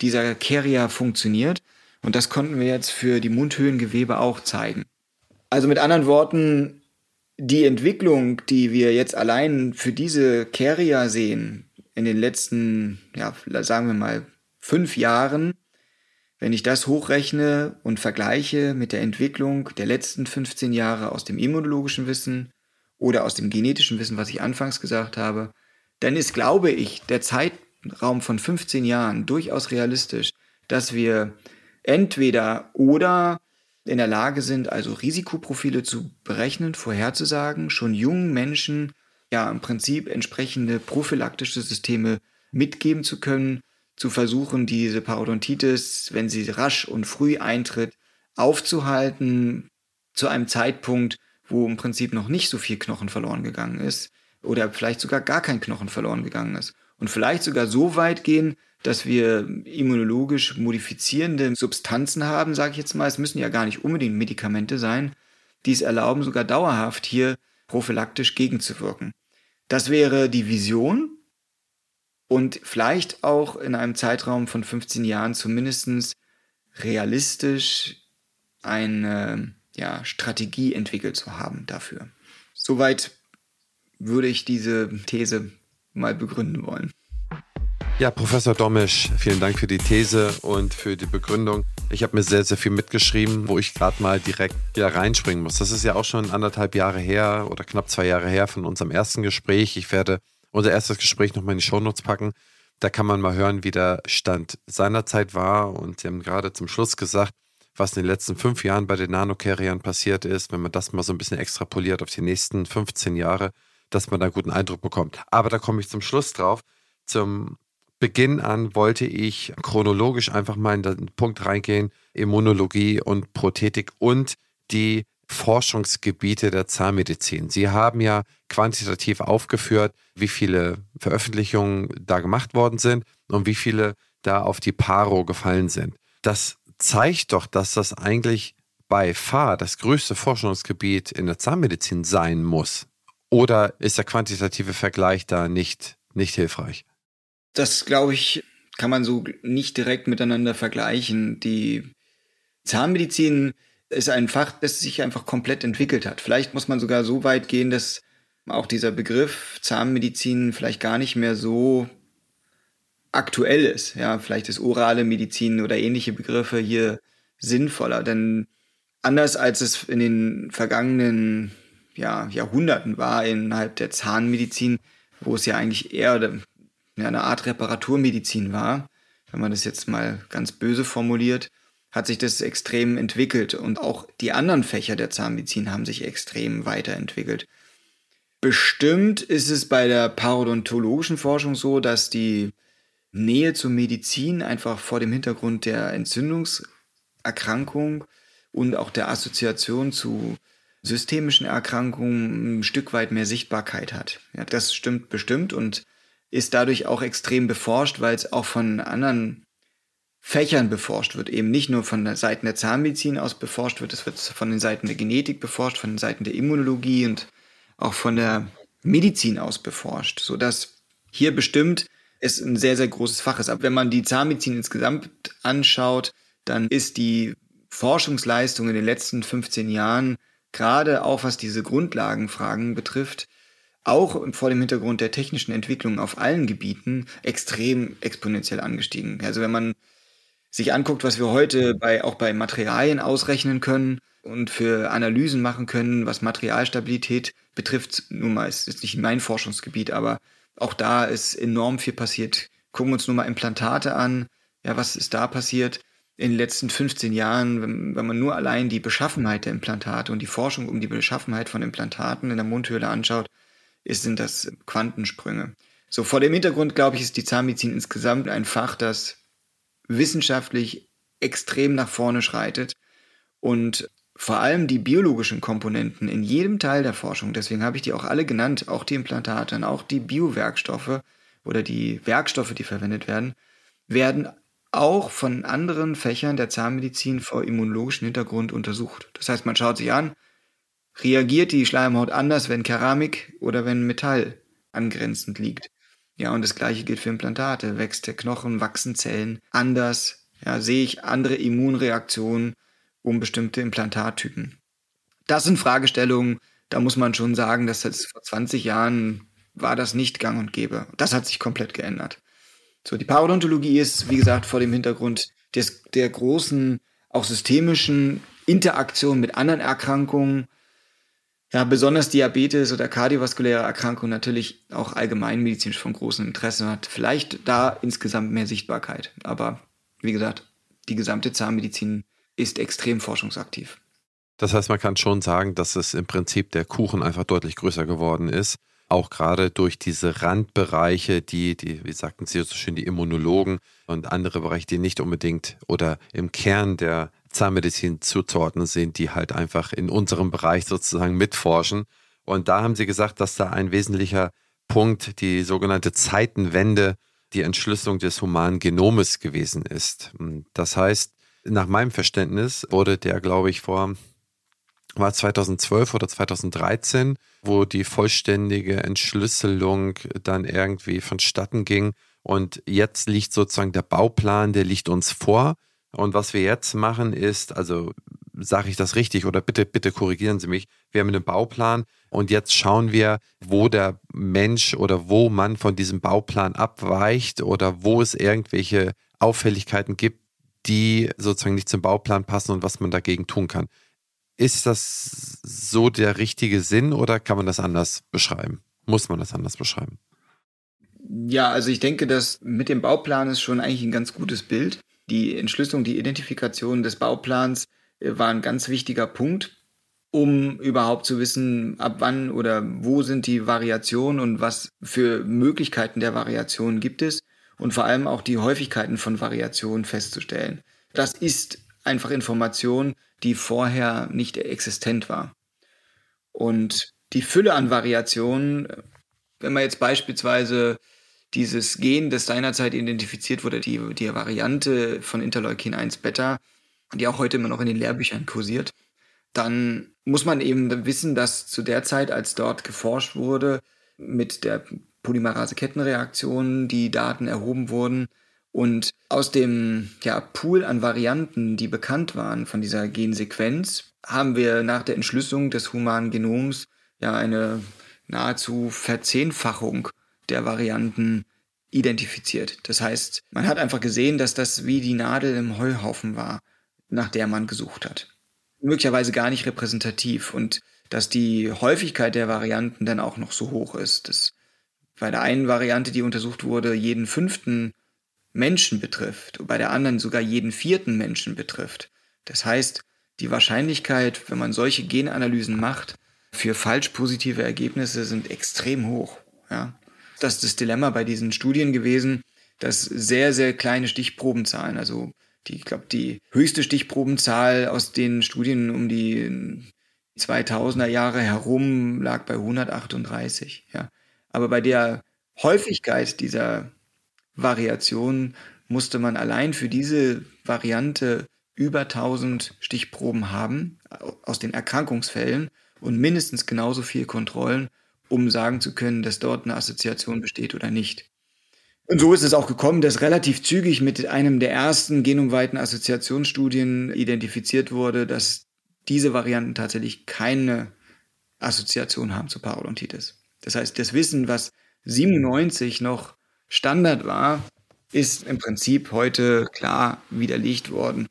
dieser Carrier funktioniert. Und das konnten wir jetzt für die Mundhöhlengewebe auch zeigen. Also mit anderen Worten, die Entwicklung, die wir jetzt allein für diese Carrier sehen, in den letzten, ja, sagen wir mal, fünf Jahren, wenn ich das hochrechne und vergleiche mit der Entwicklung der letzten 15 Jahre aus dem immunologischen Wissen oder aus dem genetischen Wissen, was ich anfangs gesagt habe, dann ist, glaube ich, der Zeitraum von 15 Jahren durchaus realistisch, dass wir entweder oder in der Lage sind, also Risikoprofile zu berechnen, vorherzusagen, schon jungen Menschen ja im Prinzip entsprechende prophylaktische Systeme mitgeben zu können, zu versuchen, diese Parodontitis, wenn sie rasch und früh eintritt, aufzuhalten zu einem Zeitpunkt, wo im Prinzip noch nicht so viel Knochen verloren gegangen ist oder vielleicht sogar gar kein Knochen verloren gegangen ist. Und vielleicht sogar so weit gehen, dass wir immunologisch modifizierende Substanzen haben, sage ich jetzt mal. Es müssen ja gar nicht unbedingt Medikamente sein, die es erlauben, sogar dauerhaft hier prophylaktisch gegenzuwirken. Das wäre die Vision und vielleicht auch in einem Zeitraum von 15 Jahren zumindest realistisch eine ja, Strategie entwickelt zu haben dafür. Soweit würde ich diese These mal begründen wollen. Ja, Professor Domisch, vielen Dank für die These und für die Begründung. Ich habe mir sehr, sehr viel mitgeschrieben, wo ich gerade mal direkt wieder reinspringen muss. Das ist ja auch schon anderthalb Jahre her oder knapp zwei Jahre her von unserem ersten Gespräch. Ich werde unser erstes Gespräch nochmal in die Shownotes packen. Da kann man mal hören, wie der Stand seinerzeit war. Und Sie haben gerade zum Schluss gesagt, was in den letzten fünf Jahren bei den Nanocarriern passiert ist, wenn man das mal so ein bisschen extrapoliert auf die nächsten 15 Jahre, dass man da einen guten Eindruck bekommt. Aber da komme ich zum Schluss drauf. Zum Beginn an wollte ich chronologisch einfach mal in den Punkt reingehen, Immunologie und Prothetik und die Forschungsgebiete der Zahnmedizin. Sie haben ja quantitativ aufgeführt, wie viele Veröffentlichungen da gemacht worden sind und wie viele da auf die Paro gefallen sind. Das zeigt doch, dass das eigentlich bei FAR das größte Forschungsgebiet in der Zahnmedizin sein muss. Oder ist der quantitative Vergleich da nicht, nicht hilfreich? Das, glaube ich, kann man so nicht direkt miteinander vergleichen. Die Zahnmedizin ist ein Fach, das sich einfach komplett entwickelt hat. Vielleicht muss man sogar so weit gehen, dass auch dieser Begriff Zahnmedizin vielleicht gar nicht mehr so aktuell ist. Ja, vielleicht ist orale Medizin oder ähnliche Begriffe hier sinnvoller, denn anders als es in den vergangenen ja, Jahrhunderten war innerhalb der Zahnmedizin, wo es ja eigentlich eher eine Art Reparaturmedizin war, wenn man das jetzt mal ganz böse formuliert, hat sich das extrem entwickelt und auch die anderen Fächer der Zahnmedizin haben sich extrem weiterentwickelt. Bestimmt ist es bei der parodontologischen Forschung so, dass die Nähe zur Medizin einfach vor dem Hintergrund der Entzündungserkrankung und auch der Assoziation zu systemischen Erkrankungen ein Stück weit mehr Sichtbarkeit hat. Ja, das stimmt bestimmt und ist dadurch auch extrem beforscht, weil es auch von anderen Fächern beforscht wird, eben nicht nur von der Seiten der Zahnmedizin aus beforscht wird, es wird von den Seiten der Genetik beforscht, von den Seiten der Immunologie und auch von der Medizin aus beforscht, sodass hier bestimmt es ein sehr, sehr großes Fach ist. Aber wenn man die Zahnmedizin insgesamt anschaut, dann ist die Forschungsleistung in den letzten 15 Jahren, gerade auch was diese Grundlagenfragen betrifft, auch vor dem Hintergrund der technischen Entwicklung auf allen Gebieten extrem exponentiell angestiegen. Also wenn man sich anguckt, was wir heute bei, auch bei Materialien ausrechnen können und für Analysen machen können, was Materialstabilität betrifft, nun mal, ist jetzt nicht mein Forschungsgebiet, aber auch da ist enorm viel passiert. Gucken wir uns nur mal Implantate an. Ja, was ist da passiert? in den letzten 15 Jahren, wenn, wenn, man nur allein die Beschaffenheit der Implantate und die Forschung um die Beschaffenheit von Implantaten in der Mundhöhle anschaut, ist, sind das Quantensprünge. So, vor dem Hintergrund, glaube ich, ist die Zahnmedizin insgesamt ein Fach, das wissenschaftlich extrem nach vorne schreitet und vor allem die biologischen Komponenten in jedem Teil der Forschung, deswegen habe ich die auch alle genannt, auch die Implantate und auch die Biowerkstoffe oder die Werkstoffe, die verwendet werden, werden auch von anderen Fächern der Zahnmedizin vor immunologischem Hintergrund untersucht. Das heißt, man schaut sich an, reagiert die Schleimhaut anders, wenn Keramik oder wenn Metall angrenzend liegt. Ja, und das gleiche gilt für Implantate. Wächst der Knochen, wachsen Zellen anders? Ja, sehe ich andere Immunreaktionen um bestimmte Implantattypen? Das sind Fragestellungen, da muss man schon sagen, dass das vor 20 Jahren war das nicht gang und gäbe. Das hat sich komplett geändert. So, die Parodontologie ist, wie gesagt, vor dem Hintergrund des, der großen, auch systemischen Interaktion mit anderen Erkrankungen, ja, besonders Diabetes oder kardiovaskuläre Erkrankungen natürlich auch allgemeinmedizinisch von großem Interesse hat. Vielleicht da insgesamt mehr Sichtbarkeit. Aber wie gesagt, die gesamte Zahnmedizin ist extrem forschungsaktiv. Das heißt, man kann schon sagen, dass es im Prinzip der Kuchen einfach deutlich größer geworden ist auch gerade durch diese Randbereiche, die, die, wie sagten Sie so schön, die Immunologen und andere Bereiche, die nicht unbedingt oder im Kern der Zahnmedizin zuzuordnen sind, die halt einfach in unserem Bereich sozusagen mitforschen. Und da haben Sie gesagt, dass da ein wesentlicher Punkt die sogenannte Zeitenwende, die Entschlüsselung des humanen Genomes gewesen ist. Das heißt, nach meinem Verständnis wurde der, glaube ich, vor war 2012 oder 2013, wo die vollständige Entschlüsselung dann irgendwie vonstatten ging. Und jetzt liegt sozusagen der Bauplan, der liegt uns vor. Und was wir jetzt machen ist, also sage ich das richtig oder bitte, bitte korrigieren Sie mich. Wir haben einen Bauplan und jetzt schauen wir, wo der Mensch oder wo man von diesem Bauplan abweicht oder wo es irgendwelche Auffälligkeiten gibt, die sozusagen nicht zum Bauplan passen und was man dagegen tun kann. Ist das so der richtige Sinn oder kann man das anders beschreiben? Muss man das anders beschreiben? Ja, also ich denke, dass mit dem Bauplan ist schon eigentlich ein ganz gutes Bild. Die Entschlüsselung, die Identifikation des Bauplans äh, war ein ganz wichtiger Punkt, um überhaupt zu wissen, ab wann oder wo sind die Variationen und was für Möglichkeiten der Variationen gibt es und vor allem auch die Häufigkeiten von Variationen festzustellen. Das ist einfach Information, die vorher nicht existent war. Und die Fülle an Variationen, wenn man jetzt beispielsweise dieses Gen, das seinerzeit identifiziert wurde, die, die Variante von Interleukin 1 Beta, die auch heute immer noch in den Lehrbüchern kursiert, dann muss man eben wissen, dass zu der Zeit, als dort geforscht wurde, mit der Polymerase-Kettenreaktion die Daten erhoben wurden und aus dem ja, Pool an Varianten, die bekannt waren von dieser Gensequenz, haben wir nach der Entschlüsselung des humanen Genoms ja eine nahezu Verzehnfachung der Varianten identifiziert. Das heißt, man hat einfach gesehen, dass das wie die Nadel im Heuhaufen war, nach der man gesucht hat. Möglicherweise gar nicht repräsentativ und dass die Häufigkeit der Varianten dann auch noch so hoch ist. dass bei der einen Variante, die untersucht wurde, jeden fünften Menschen betrifft und bei der anderen sogar jeden vierten Menschen betrifft. Das heißt, die Wahrscheinlichkeit, wenn man solche Genanalysen macht, für falsch positive Ergebnisse sind extrem hoch. Ja. Das ist das Dilemma bei diesen Studien gewesen, dass sehr, sehr kleine Stichprobenzahlen, also die, ich glaube, die höchste Stichprobenzahl aus den Studien um die 2000er Jahre herum lag bei 138. Ja. Aber bei der Häufigkeit dieser Variation musste man allein für diese Variante über 1000 Stichproben haben aus den Erkrankungsfällen und mindestens genauso viel Kontrollen, um sagen zu können, dass dort eine Assoziation besteht oder nicht. Und so ist es auch gekommen, dass relativ zügig mit einem der ersten genomweiten Assoziationsstudien identifiziert wurde, dass diese Varianten tatsächlich keine Assoziation haben zu Parodontitis. Das heißt, das Wissen, was 97 noch Standard war, ist im Prinzip heute klar widerlegt worden.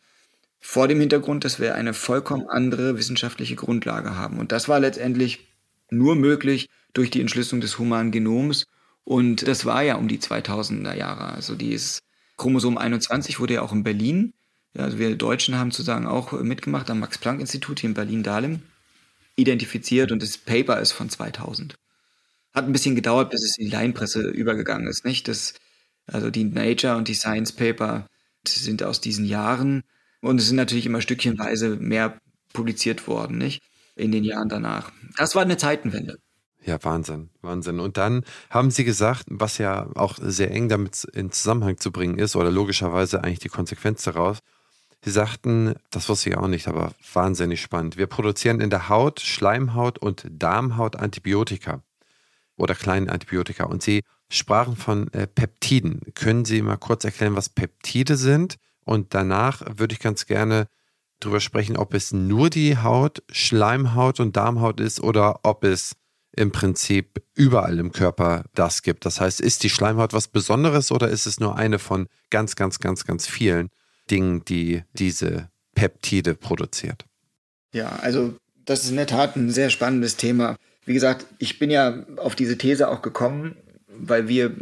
Vor dem Hintergrund, dass wir eine vollkommen andere wissenschaftliche Grundlage haben. Und das war letztendlich nur möglich durch die Entschlüsselung des humanen Genoms. Und das war ja um die 2000er Jahre. Also dieses Chromosom 21 wurde ja auch in Berlin, also wir Deutschen haben sozusagen auch mitgemacht am Max-Planck-Institut hier in Berlin-Dahlem, identifiziert und das Paper ist von 2000. Hat ein bisschen gedauert, bis es in die Laienpresse übergegangen ist, nicht? Das, also die Nature und die Science Paper sind aus diesen Jahren und es sind natürlich immer stückchenweise mehr publiziert worden, nicht? In den Jahren danach. Das war eine Zeitenwende. Ja, Wahnsinn, Wahnsinn. Und dann haben Sie gesagt, was ja auch sehr eng damit in Zusammenhang zu bringen ist, oder logischerweise eigentlich die Konsequenz daraus. Sie sagten, das wusste ich auch nicht, aber wahnsinnig spannend. Wir produzieren in der Haut, Schleimhaut und Darmhaut Antibiotika oder kleinen Antibiotika. Und Sie sprachen von äh, Peptiden. Können Sie mal kurz erklären, was Peptide sind? Und danach würde ich ganz gerne darüber sprechen, ob es nur die Haut, Schleimhaut und Darmhaut ist oder ob es im Prinzip überall im Körper das gibt. Das heißt, ist die Schleimhaut was Besonderes oder ist es nur eine von ganz, ganz, ganz, ganz vielen Dingen, die diese Peptide produziert? Ja, also das ist in der Tat ein sehr spannendes Thema. Wie gesagt, ich bin ja auf diese These auch gekommen, weil wir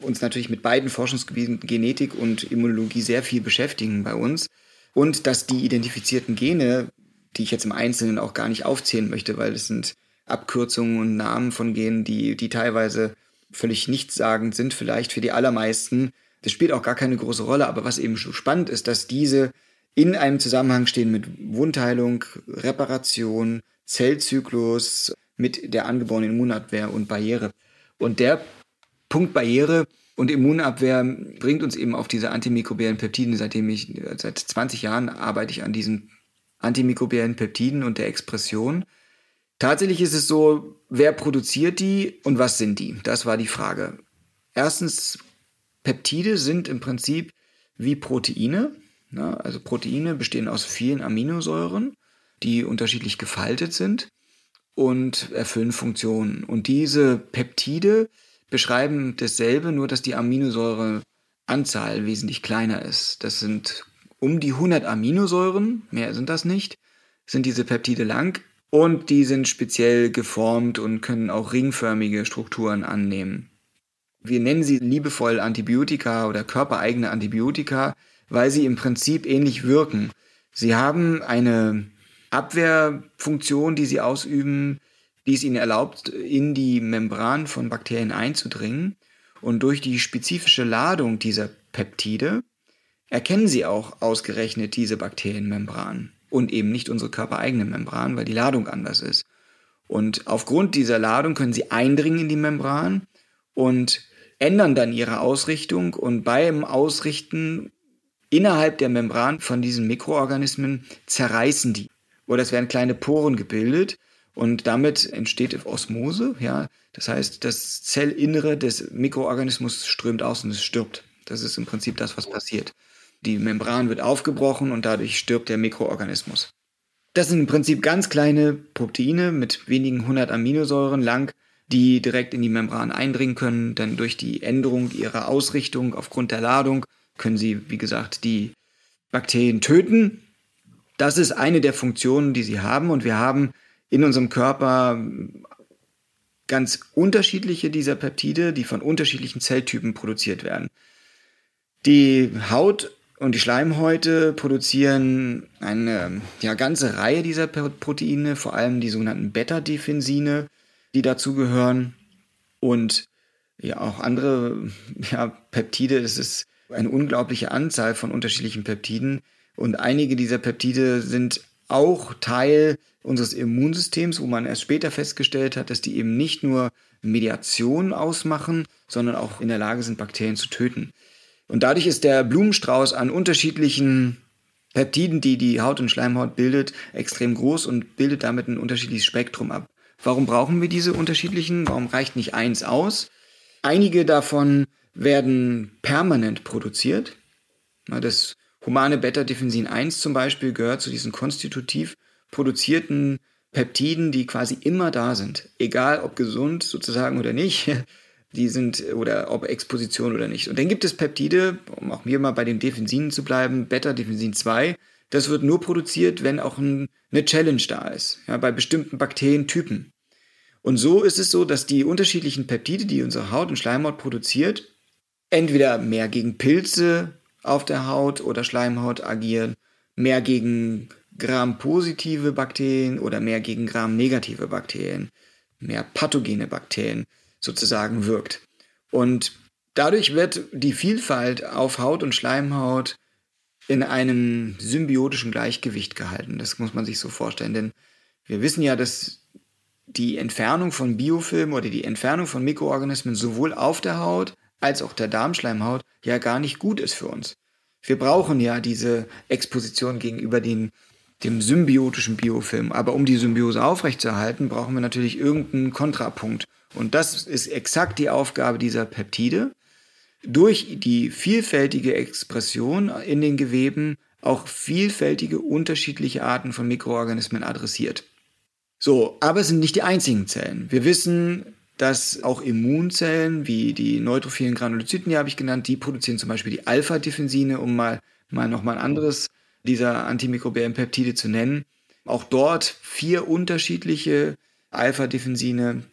uns natürlich mit beiden Forschungsgebieten Genetik und Immunologie sehr viel beschäftigen bei uns. Und dass die identifizierten Gene, die ich jetzt im Einzelnen auch gar nicht aufzählen möchte, weil es sind Abkürzungen und Namen von Genen, die, die teilweise völlig nichtssagend sind, vielleicht für die allermeisten. Das spielt auch gar keine große Rolle, aber was eben so spannend ist, dass diese in einem Zusammenhang stehen mit Wundheilung, Reparation, Zellzyklus, mit der angeborenen Immunabwehr und Barriere. Und der Punkt Barriere und Immunabwehr bringt uns eben auf diese antimikrobiellen Peptiden. Seitdem ich, seit 20 Jahren arbeite ich an diesen antimikrobiellen Peptiden und der Expression. Tatsächlich ist es so, wer produziert die und was sind die? Das war die Frage. Erstens, Peptide sind im Prinzip wie Proteine. Also Proteine bestehen aus vielen Aminosäuren, die unterschiedlich gefaltet sind und erfüllen Funktionen. Und diese Peptide beschreiben dasselbe, nur dass die Aminosäureanzahl wesentlich kleiner ist. Das sind um die 100 Aminosäuren, mehr sind das nicht, sind diese Peptide lang und die sind speziell geformt und können auch ringförmige Strukturen annehmen. Wir nennen sie liebevoll Antibiotika oder körpereigene Antibiotika, weil sie im Prinzip ähnlich wirken. Sie haben eine Abwehrfunktion, die sie ausüben, die es ihnen erlaubt, in die Membran von Bakterien einzudringen. Und durch die spezifische Ladung dieser Peptide erkennen sie auch ausgerechnet diese Bakterienmembran und eben nicht unsere körpereigene Membran, weil die Ladung anders ist. Und aufgrund dieser Ladung können sie eindringen in die Membran und ändern dann ihre Ausrichtung und beim Ausrichten innerhalb der Membran von diesen Mikroorganismen zerreißen die. Oder es werden kleine Poren gebildet und damit entsteht Osmose. Ja, das heißt, das Zellinnere des Mikroorganismus strömt aus und es stirbt. Das ist im Prinzip das, was passiert. Die Membran wird aufgebrochen und dadurch stirbt der Mikroorganismus. Das sind im Prinzip ganz kleine Proteine mit wenigen hundert Aminosäuren lang, die direkt in die Membran eindringen können, denn durch die Änderung ihrer Ausrichtung aufgrund der Ladung können sie, wie gesagt, die Bakterien töten. Das ist eine der Funktionen, die sie haben und wir haben in unserem Körper ganz unterschiedliche dieser Peptide, die von unterschiedlichen Zelltypen produziert werden. Die Haut und die Schleimhäute produzieren eine ja, ganze Reihe dieser Proteine, vor allem die sogenannten Beta-Defensine, die dazugehören. Und ja, auch andere ja, Peptide. Es ist eine unglaubliche Anzahl von unterschiedlichen Peptiden. Und einige dieser Peptide sind auch Teil unseres Immunsystems, wo man erst später festgestellt hat, dass die eben nicht nur Mediation ausmachen, sondern auch in der Lage sind, Bakterien zu töten. Und dadurch ist der Blumenstrauß an unterschiedlichen Peptiden, die die Haut und Schleimhaut bildet, extrem groß und bildet damit ein unterschiedliches Spektrum ab. Warum brauchen wir diese unterschiedlichen? Warum reicht nicht eins aus? Einige davon werden permanent produziert. Das humane Beta-Defensin 1 zum Beispiel gehört zu diesen konstitutiv produzierten Peptiden, die quasi immer da sind. Egal ob gesund sozusagen oder nicht. [laughs] die sind, oder ob Exposition oder nicht. Und dann gibt es Peptide, um auch mir mal bei den Defensinen zu bleiben, Beta-Defensin 2, das wird nur produziert, wenn auch ein, eine Challenge da ist, ja, bei bestimmten Bakterientypen. Und so ist es so, dass die unterschiedlichen Peptide, die unsere Haut und Schleimhaut produziert, entweder mehr gegen Pilze auf der Haut oder Schleimhaut agieren, mehr gegen Gram-positive Bakterien oder mehr gegen Gram-negative Bakterien, mehr pathogene Bakterien sozusagen wirkt. Und dadurch wird die Vielfalt auf Haut und Schleimhaut in einem symbiotischen Gleichgewicht gehalten. Das muss man sich so vorstellen, denn wir wissen ja, dass die Entfernung von Biofilmen oder die Entfernung von Mikroorganismen sowohl auf der Haut als auch der Darmschleimhaut ja gar nicht gut ist für uns. Wir brauchen ja diese Exposition gegenüber den, dem symbiotischen Biofilm. Aber um die Symbiose aufrechtzuerhalten, brauchen wir natürlich irgendeinen Kontrapunkt. Und das ist exakt die Aufgabe dieser Peptide, durch die vielfältige Expression in den Geweben auch vielfältige unterschiedliche Arten von Mikroorganismen adressiert. So, aber es sind nicht die einzigen Zellen. Wir wissen, dass auch Immunzellen wie die neutrophilen Granulozyten, die habe ich genannt, die produzieren zum Beispiel die Alpha-Defensine, um mal, mal nochmal ein anderes dieser antimikrobiellen Peptide zu nennen. Auch dort vier unterschiedliche Alpha-Defensine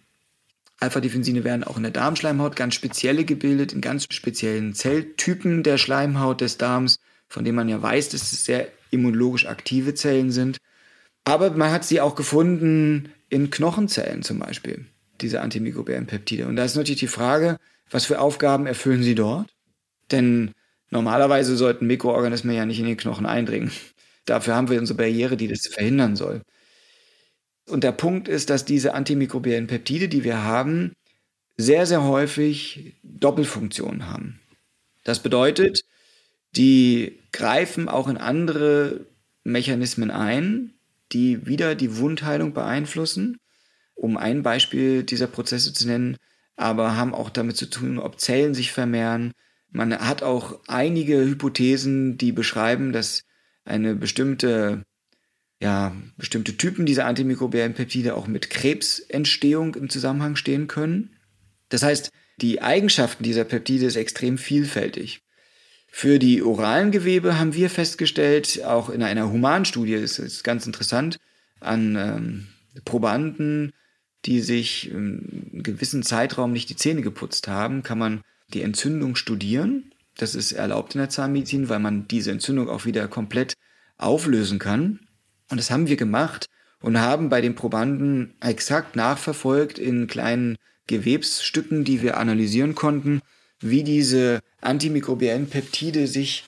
Alpha-Defensine werden auch in der Darmschleimhaut ganz spezielle gebildet, in ganz speziellen Zelltypen der Schleimhaut des Darms, von denen man ja weiß, dass es sehr immunologisch aktive Zellen sind. Aber man hat sie auch gefunden in Knochenzellen zum Beispiel, diese antimikrobiellen Peptide. Und da ist natürlich die Frage, was für Aufgaben erfüllen sie dort? Denn normalerweise sollten Mikroorganismen ja nicht in den Knochen eindringen. [laughs] Dafür haben wir unsere Barriere, die das verhindern soll. Und der Punkt ist, dass diese antimikrobiellen Peptide, die wir haben, sehr, sehr häufig Doppelfunktionen haben. Das bedeutet, die greifen auch in andere Mechanismen ein, die wieder die Wundheilung beeinflussen, um ein Beispiel dieser Prozesse zu nennen, aber haben auch damit zu tun, ob Zellen sich vermehren. Man hat auch einige Hypothesen, die beschreiben, dass eine bestimmte ja, bestimmte Typen dieser antimikrobiellen Peptide auch mit Krebsentstehung im Zusammenhang stehen können. Das heißt, die Eigenschaften dieser Peptide ist extrem vielfältig. Für die oralen Gewebe haben wir festgestellt, auch in einer Humanstudie, das ist ganz interessant, an ähm, Probanden, die sich einen gewissen Zeitraum nicht die Zähne geputzt haben, kann man die Entzündung studieren. Das ist erlaubt in der Zahnmedizin, weil man diese Entzündung auch wieder komplett auflösen kann. Und das haben wir gemacht und haben bei den Probanden exakt nachverfolgt in kleinen Gewebsstücken, die wir analysieren konnten, wie diese antimikrobiellen Peptide sich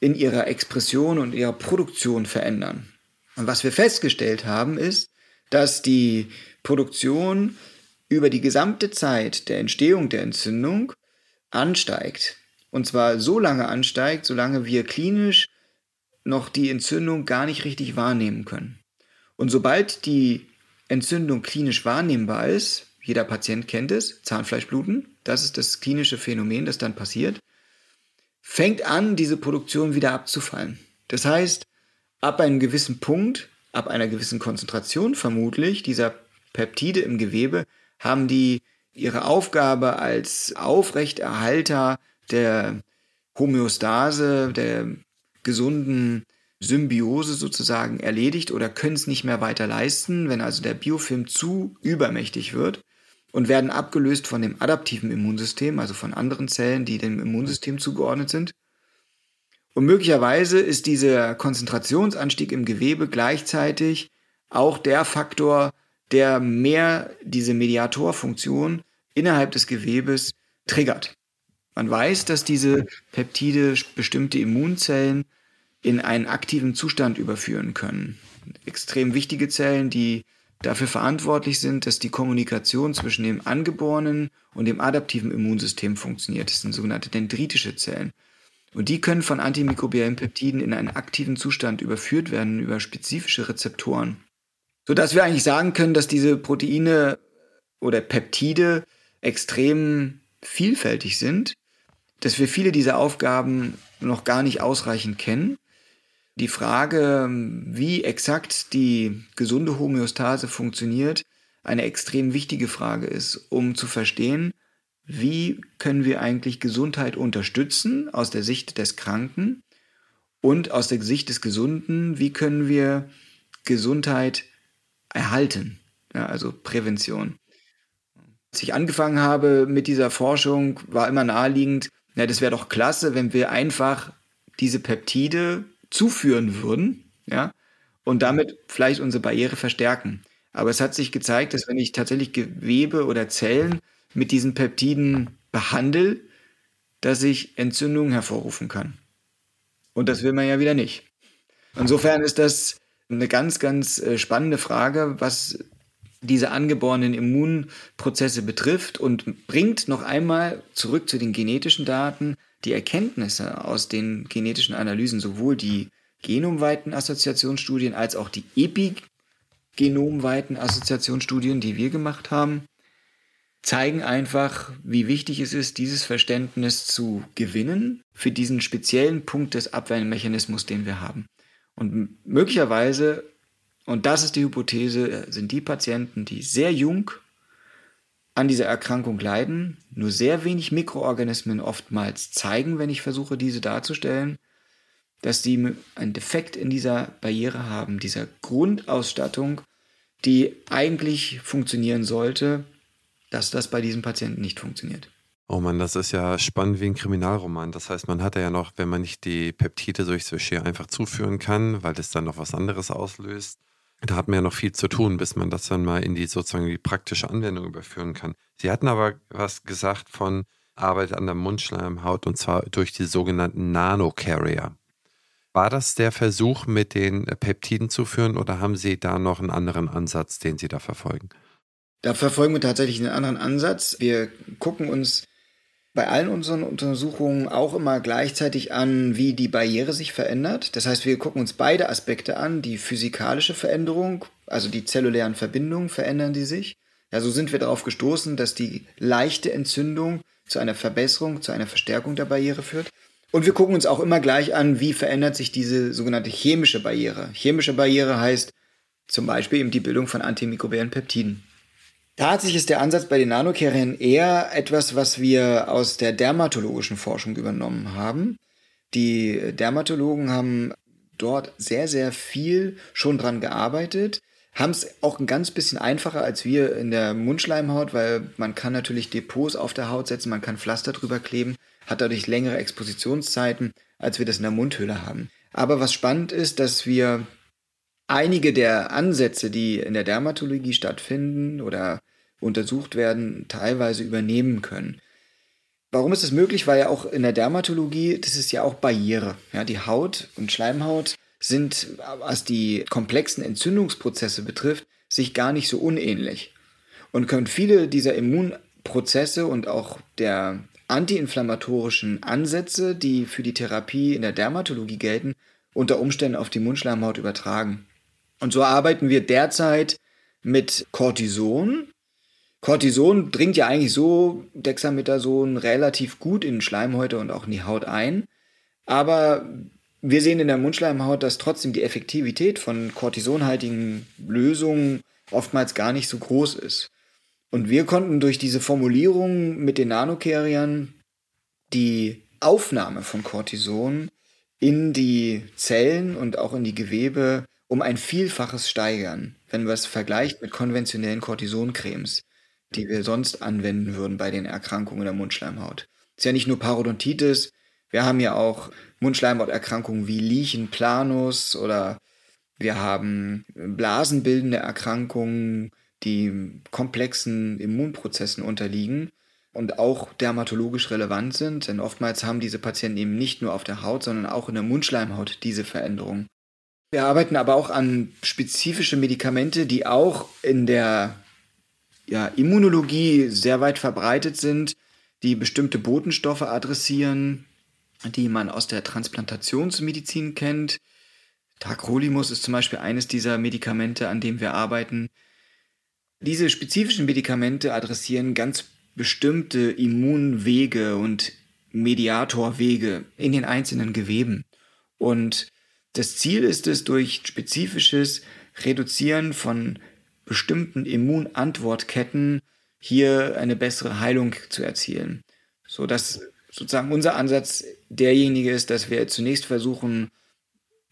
in ihrer Expression und ihrer Produktion verändern. Und was wir festgestellt haben, ist, dass die Produktion über die gesamte Zeit der Entstehung der Entzündung ansteigt. Und zwar so lange ansteigt, solange wir klinisch noch die Entzündung gar nicht richtig wahrnehmen können. Und sobald die Entzündung klinisch wahrnehmbar ist, jeder Patient kennt es, Zahnfleischbluten, das ist das klinische Phänomen, das dann passiert, fängt an, diese Produktion wieder abzufallen. Das heißt, ab einem gewissen Punkt, ab einer gewissen Konzentration vermutlich dieser Peptide im Gewebe, haben die ihre Aufgabe als Aufrechterhalter der Homöostase, der gesunden Symbiose sozusagen erledigt oder können es nicht mehr weiter leisten, wenn also der Biofilm zu übermächtig wird und werden abgelöst von dem adaptiven Immunsystem, also von anderen Zellen, die dem Immunsystem zugeordnet sind. Und möglicherweise ist dieser Konzentrationsanstieg im Gewebe gleichzeitig auch der Faktor, der mehr diese Mediatorfunktion innerhalb des Gewebes triggert. Man weiß, dass diese Peptide bestimmte Immunzellen in einen aktiven Zustand überführen können. Extrem wichtige Zellen, die dafür verantwortlich sind, dass die Kommunikation zwischen dem angeborenen und dem adaptiven Immunsystem funktioniert. Das sind sogenannte dendritische Zellen. Und die können von antimikrobiellen Peptiden in einen aktiven Zustand überführt werden über spezifische Rezeptoren. Sodass wir eigentlich sagen können, dass diese Proteine oder Peptide extrem vielfältig sind, dass wir viele dieser Aufgaben noch gar nicht ausreichend kennen. Die Frage, wie exakt die gesunde Homöostase funktioniert, eine extrem wichtige Frage ist, um zu verstehen, wie können wir eigentlich Gesundheit unterstützen aus der Sicht des Kranken und aus der Sicht des Gesunden, wie können wir Gesundheit erhalten, ja, also Prävention. Als ich angefangen habe mit dieser Forschung, war immer naheliegend, ja, das wäre doch klasse, wenn wir einfach diese Peptide zuführen würden, ja, und damit vielleicht unsere Barriere verstärken. Aber es hat sich gezeigt, dass wenn ich tatsächlich Gewebe oder Zellen mit diesen Peptiden behandle, dass ich Entzündungen hervorrufen kann. Und das will man ja wieder nicht. Insofern ist das eine ganz, ganz äh, spannende Frage, was diese angeborenen Immunprozesse betrifft und bringt noch einmal zurück zu den genetischen Daten die Erkenntnisse aus den genetischen Analysen, sowohl die genomweiten Assoziationsstudien als auch die epigenomweiten Assoziationsstudien, die wir gemacht haben, zeigen einfach, wie wichtig es ist, dieses Verständnis zu gewinnen für diesen speziellen Punkt des Abwehrmechanismus, den wir haben. Und möglicherweise, und das ist die Hypothese, sind die Patienten, die sehr jung an dieser Erkrankung leiden, nur sehr wenig Mikroorganismen oftmals zeigen, wenn ich versuche, diese darzustellen, dass sie einen Defekt in dieser Barriere haben, dieser Grundausstattung, die eigentlich funktionieren sollte, dass das bei diesem Patienten nicht funktioniert. Oh Mann, das ist ja spannend wie ein Kriminalroman. Das heißt, man hat ja noch, wenn man nicht die Peptide durchs Geschirr einfach zuführen kann, weil das dann noch was anderes auslöst, da hat man ja noch viel zu tun, bis man das dann mal in die sozusagen die praktische Anwendung überführen kann. Sie hatten aber was gesagt von Arbeit an der Mundschleimhaut und zwar durch die sogenannten Nanocarrier. War das der Versuch, mit den Peptiden zu führen oder haben Sie da noch einen anderen Ansatz, den Sie da verfolgen? Da verfolgen wir tatsächlich einen anderen Ansatz. Wir gucken uns bei allen unseren Untersuchungen auch immer gleichzeitig an, wie die Barriere sich verändert. Das heißt, wir gucken uns beide Aspekte an. Die physikalische Veränderung, also die zellulären Verbindungen, verändern die sich. Ja, so sind wir darauf gestoßen, dass die leichte Entzündung zu einer Verbesserung, zu einer Verstärkung der Barriere führt. Und wir gucken uns auch immer gleich an, wie verändert sich diese sogenannte chemische Barriere. Chemische Barriere heißt zum Beispiel eben die Bildung von antimikrobiellen Peptiden. Tatsächlich ist der Ansatz bei den Nanokerien eher etwas, was wir aus der dermatologischen Forschung übernommen haben. Die Dermatologen haben dort sehr, sehr viel schon dran gearbeitet, haben es auch ein ganz bisschen einfacher als wir in der Mundschleimhaut, weil man kann natürlich Depots auf der Haut setzen, man kann Pflaster drüber kleben, hat dadurch längere Expositionszeiten, als wir das in der Mundhöhle haben. Aber was spannend ist, dass wir einige der Ansätze, die in der Dermatologie stattfinden oder untersucht werden, teilweise übernehmen können. Warum ist das möglich? Weil ja auch in der Dermatologie, das ist ja auch Barriere. Ja, die Haut und Schleimhaut sind, was die komplexen Entzündungsprozesse betrifft, sich gar nicht so unähnlich. Und können viele dieser Immunprozesse und auch der antiinflammatorischen Ansätze, die für die Therapie in der Dermatologie gelten, unter Umständen auf die Mundschleimhaut übertragen. Und so arbeiten wir derzeit mit Cortison. Cortison dringt ja eigentlich so Dexamethason relativ gut in Schleimhäute und auch in die Haut ein. Aber wir sehen in der Mundschleimhaut, dass trotzdem die Effektivität von cortisonhaltigen Lösungen oftmals gar nicht so groß ist. Und wir konnten durch diese Formulierung mit den Nanocarriern die Aufnahme von Cortison in die Zellen und auch in die Gewebe um ein Vielfaches steigern, wenn man es vergleicht mit konventionellen Cortisoncremes, die wir sonst anwenden würden bei den Erkrankungen der Mundschleimhaut. Es ist ja nicht nur Parodontitis, wir haben ja auch Mundschleimhauterkrankungen wie Lichen planus oder wir haben blasenbildende Erkrankungen, die komplexen Immunprozessen unterliegen und auch dermatologisch relevant sind, denn oftmals haben diese Patienten eben nicht nur auf der Haut, sondern auch in der Mundschleimhaut diese Veränderung. Wir arbeiten aber auch an spezifische Medikamente, die auch in der ja, Immunologie sehr weit verbreitet sind, die bestimmte Botenstoffe adressieren, die man aus der Transplantationsmedizin kennt. Tacrolimus ist zum Beispiel eines dieser Medikamente, an dem wir arbeiten. Diese spezifischen Medikamente adressieren ganz bestimmte Immunwege und Mediatorwege in den einzelnen Geweben. Und das Ziel ist es, durch spezifisches Reduzieren von bestimmten Immunantwortketten hier eine bessere Heilung zu erzielen. So dass sozusagen unser Ansatz derjenige ist, dass wir zunächst versuchen,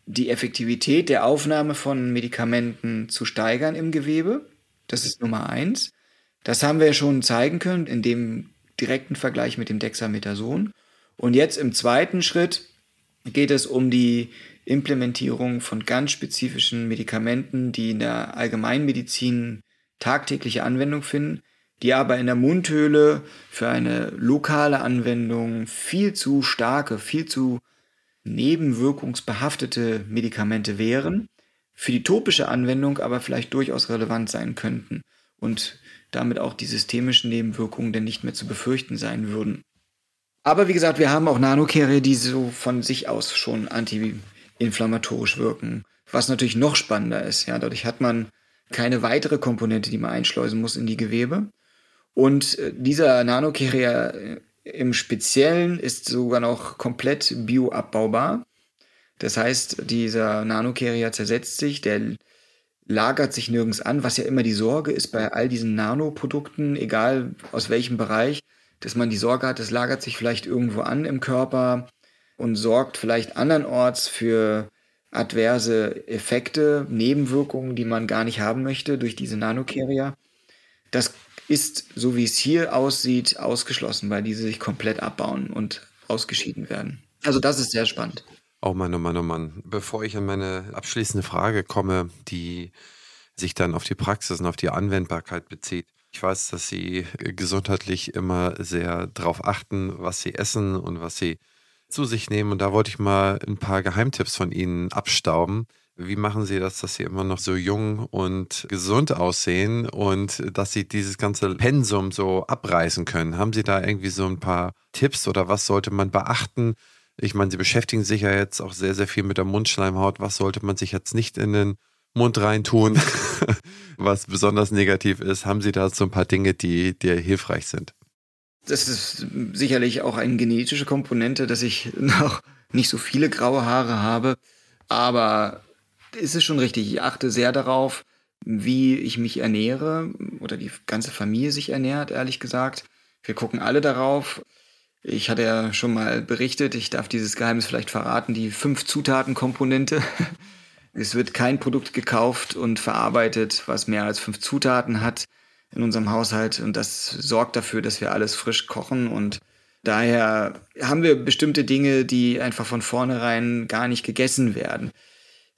die Effektivität der Aufnahme von Medikamenten zu steigern im Gewebe. Das ist Nummer eins. Das haben wir schon zeigen können in dem direkten Vergleich mit dem Dexamethason. Und jetzt im zweiten Schritt geht es um die Implementierung von ganz spezifischen Medikamenten, die in der Allgemeinmedizin tagtägliche Anwendung finden, die aber in der Mundhöhle für eine lokale Anwendung viel zu starke, viel zu nebenwirkungsbehaftete Medikamente wären, für die topische Anwendung aber vielleicht durchaus relevant sein könnten und damit auch die systemischen Nebenwirkungen denn nicht mehr zu befürchten sein würden. Aber wie gesagt, wir haben auch Nanokere, die so von sich aus schon antiinflammatorisch wirken, was natürlich noch spannender ist. Ja, dadurch hat man keine weitere Komponente, die man einschleusen muss in die Gewebe. Und äh, dieser Nanocarrier äh, im Speziellen ist sogar noch komplett bioabbaubar. Das heißt, dieser Nanocarrier zersetzt sich, der lagert sich nirgends an, was ja immer die Sorge ist bei all diesen Nanoprodukten, egal aus welchem Bereich, dass man die Sorge hat, es lagert sich vielleicht irgendwo an im Körper und sorgt vielleicht andernorts für adverse Effekte, Nebenwirkungen, die man gar nicht haben möchte durch diese Nanocarrier. Das ist, so wie es hier aussieht, ausgeschlossen, weil diese sich komplett abbauen und ausgeschieden werden. Also das ist sehr spannend. Oh Mann, oh Mann, oh Mann. Bevor ich an meine abschließende Frage komme, die sich dann auf die Praxis und auf die Anwendbarkeit bezieht. Ich weiß, dass Sie gesundheitlich immer sehr darauf achten, was Sie essen und was Sie zu sich nehmen. Und da wollte ich mal ein paar Geheimtipps von Ihnen abstauben. Wie machen Sie das, dass Sie immer noch so jung und gesund aussehen und dass Sie dieses ganze Pensum so abreißen können? Haben Sie da irgendwie so ein paar Tipps oder was sollte man beachten? Ich meine, Sie beschäftigen sich ja jetzt auch sehr, sehr viel mit der Mundschleimhaut. Was sollte man sich jetzt nicht in den Mund reintun, [laughs] was besonders negativ ist? Haben Sie da so ein paar Dinge, die dir hilfreich sind? Das ist sicherlich auch eine genetische Komponente, dass ich noch nicht so viele graue Haare habe. Aber ist es schon richtig. Ich achte sehr darauf, wie ich mich ernähre oder die ganze Familie sich ernährt, ehrlich gesagt. Wir gucken alle darauf. Ich hatte ja schon mal berichtet, ich darf dieses Geheimnis vielleicht verraten, die fünf Zutaten-Komponente. [laughs] Es wird kein Produkt gekauft und verarbeitet, was mehr als fünf Zutaten hat in unserem Haushalt. Und das sorgt dafür, dass wir alles frisch kochen. Und daher haben wir bestimmte Dinge, die einfach von vornherein gar nicht gegessen werden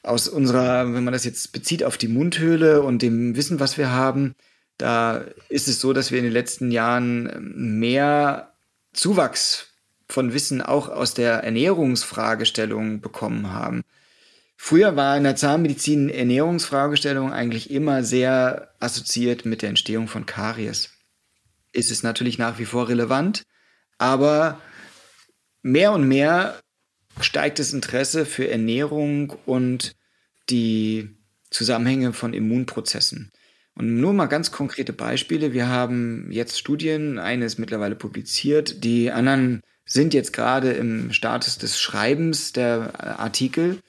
aus unserer, wenn man das jetzt bezieht auf die Mundhöhle und dem Wissen, was wir haben, da ist es so, dass wir in den letzten Jahren mehr Zuwachs von Wissen auch aus der Ernährungsfragestellung bekommen haben. Früher war in der Zahnmedizin Ernährungsfragestellung eigentlich immer sehr assoziiert mit der Entstehung von Karies. Ist es natürlich nach wie vor relevant, aber mehr und mehr steigt das Interesse für Ernährung und die Zusammenhänge von Immunprozessen. Und nur mal ganz konkrete Beispiele. Wir haben jetzt Studien, eine ist mittlerweile publiziert, die anderen sind jetzt gerade im Status des Schreibens der Artikel.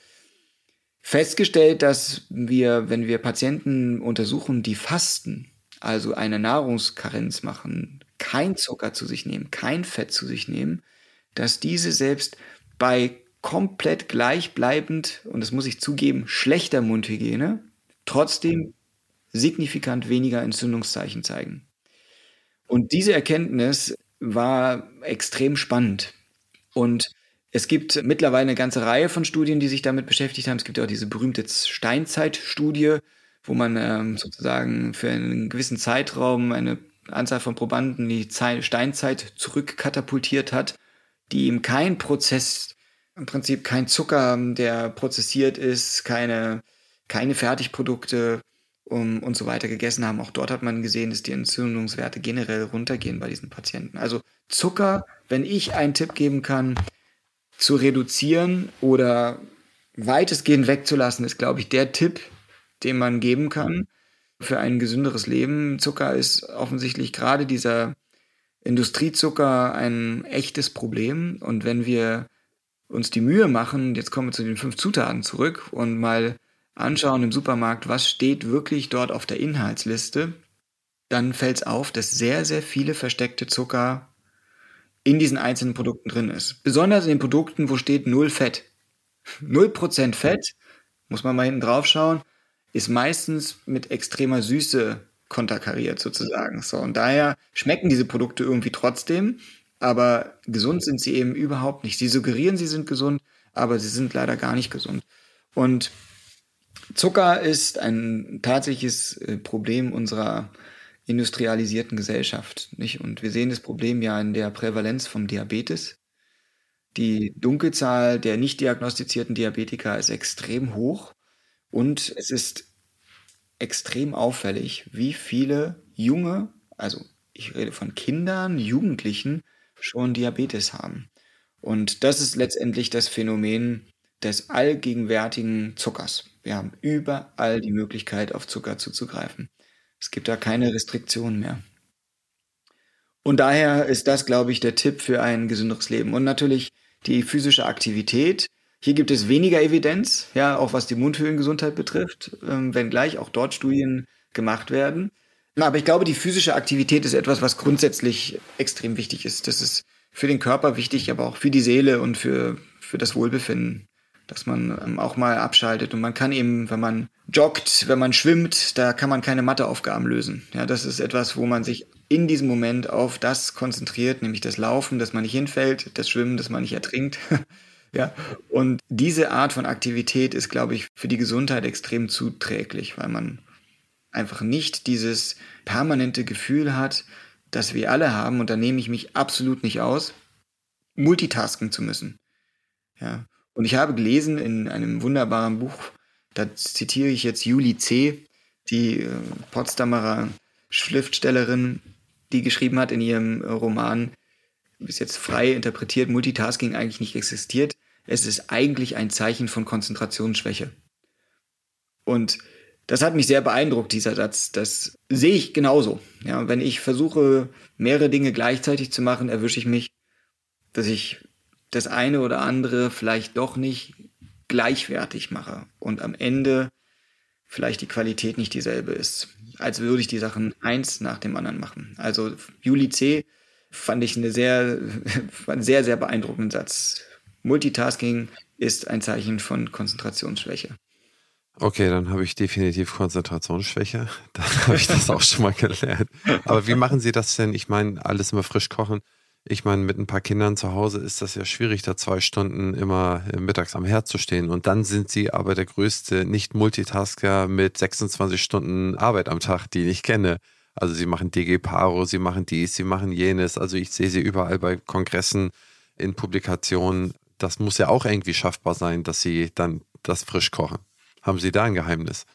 Festgestellt, dass wir, wenn wir Patienten untersuchen, die fasten, also eine Nahrungskarenz machen, kein Zucker zu sich nehmen, kein Fett zu sich nehmen, dass diese selbst bei komplett gleichbleibend, und das muss ich zugeben, schlechter Mundhygiene, trotzdem signifikant weniger Entzündungszeichen zeigen. Und diese Erkenntnis war extrem spannend. Und es gibt mittlerweile eine ganze Reihe von Studien, die sich damit beschäftigt haben. Es gibt ja auch diese berühmte Steinzeitstudie, wo man ähm, sozusagen für einen gewissen Zeitraum eine Anzahl von Probanden die Zeit, Steinzeit zurückkatapultiert hat, die ihm kein Prozess, im Prinzip kein Zucker, der prozessiert ist, keine, keine Fertigprodukte, um, und so weiter gegessen haben. Auch dort hat man gesehen, dass die Entzündungswerte generell runtergehen bei diesen Patienten. Also Zucker, wenn ich einen Tipp geben kann, zu reduzieren oder weitestgehend wegzulassen, ist, glaube ich, der Tipp, den man geben kann für ein gesünderes Leben. Zucker ist offensichtlich gerade dieser Industriezucker ein echtes Problem. Und wenn wir uns die Mühe machen, jetzt kommen wir zu den fünf Zutaten zurück und mal anschauen im Supermarkt, was steht wirklich dort auf der Inhaltsliste, dann fällt es auf, dass sehr, sehr viele versteckte Zucker in diesen einzelnen Produkten drin ist. Besonders in den Produkten, wo steht Null Fett. Null Prozent Fett, muss man mal hinten drauf schauen, ist meistens mit extremer Süße konterkariert sozusagen. So, und daher schmecken diese Produkte irgendwie trotzdem, aber gesund sind sie eben überhaupt nicht. Sie suggerieren, sie sind gesund, aber sie sind leider gar nicht gesund. Und Zucker ist ein tatsächliches äh, Problem unserer industrialisierten Gesellschaft. Nicht? Und wir sehen das Problem ja in der Prävalenz vom Diabetes. Die Dunkelzahl der nicht diagnostizierten Diabetiker ist extrem hoch und es ist extrem auffällig, wie viele junge, also ich rede von Kindern, Jugendlichen, schon Diabetes haben. Und das ist letztendlich das Phänomen des allgegenwärtigen Zuckers. Wir haben überall die Möglichkeit, auf Zucker zuzugreifen. Es gibt da keine Restriktionen mehr. Und daher ist das, glaube ich, der Tipp für ein gesünderes Leben. Und natürlich die physische Aktivität. Hier gibt es weniger Evidenz, ja, auch was die Mundhöhlengesundheit betrifft, ähm, wenngleich auch dort Studien gemacht werden. Aber ich glaube, die physische Aktivität ist etwas, was grundsätzlich extrem wichtig ist. Das ist für den Körper wichtig, aber auch für die Seele und für, für das Wohlbefinden dass man ähm, auch mal abschaltet. Und man kann eben, wenn man joggt, wenn man schwimmt, da kann man keine Matheaufgaben lösen. Ja, das ist etwas, wo man sich in diesem Moment auf das konzentriert, nämlich das Laufen, dass man nicht hinfällt, das Schwimmen, dass man nicht ertrinkt. [laughs] ja, und diese Art von Aktivität ist, glaube ich, für die Gesundheit extrem zuträglich, weil man einfach nicht dieses permanente Gefühl hat, das wir alle haben, und da nehme ich mich absolut nicht aus, multitasken zu müssen. Ja, und ich habe gelesen in einem wunderbaren Buch, da zitiere ich jetzt Julie C., die äh, Potsdamer Schriftstellerin, die geschrieben hat in ihrem Roman, bis jetzt frei interpretiert, Multitasking eigentlich nicht existiert. Es ist eigentlich ein Zeichen von Konzentrationsschwäche. Und das hat mich sehr beeindruckt, dieser Satz. Das sehe ich genauso. Ja, wenn ich versuche, mehrere Dinge gleichzeitig zu machen, erwische ich mich, dass ich das eine oder andere vielleicht doch nicht gleichwertig mache und am Ende vielleicht die Qualität nicht dieselbe ist, als würde ich die Sachen eins nach dem anderen machen. Also Juli C. fand ich eine sehr, [laughs] einen sehr, sehr beeindruckenden Satz. Multitasking ist ein Zeichen von Konzentrationsschwäche. Okay, dann habe ich definitiv Konzentrationsschwäche. [laughs] Dann habe ich das auch schon mal gelernt. Aber wie machen Sie das denn? Ich meine, alles immer frisch kochen. Ich meine, mit ein paar Kindern zu Hause ist das ja schwierig, da zwei Stunden immer mittags am Herd zu stehen. Und dann sind sie aber der größte Nicht-Multitasker mit 26 Stunden Arbeit am Tag, die ich kenne. Also sie machen DG Paro, sie machen dies, sie machen jenes. Also ich sehe sie überall bei Kongressen, in Publikationen. Das muss ja auch irgendwie schaffbar sein, dass sie dann das frisch kochen. Haben Sie da ein Geheimnis?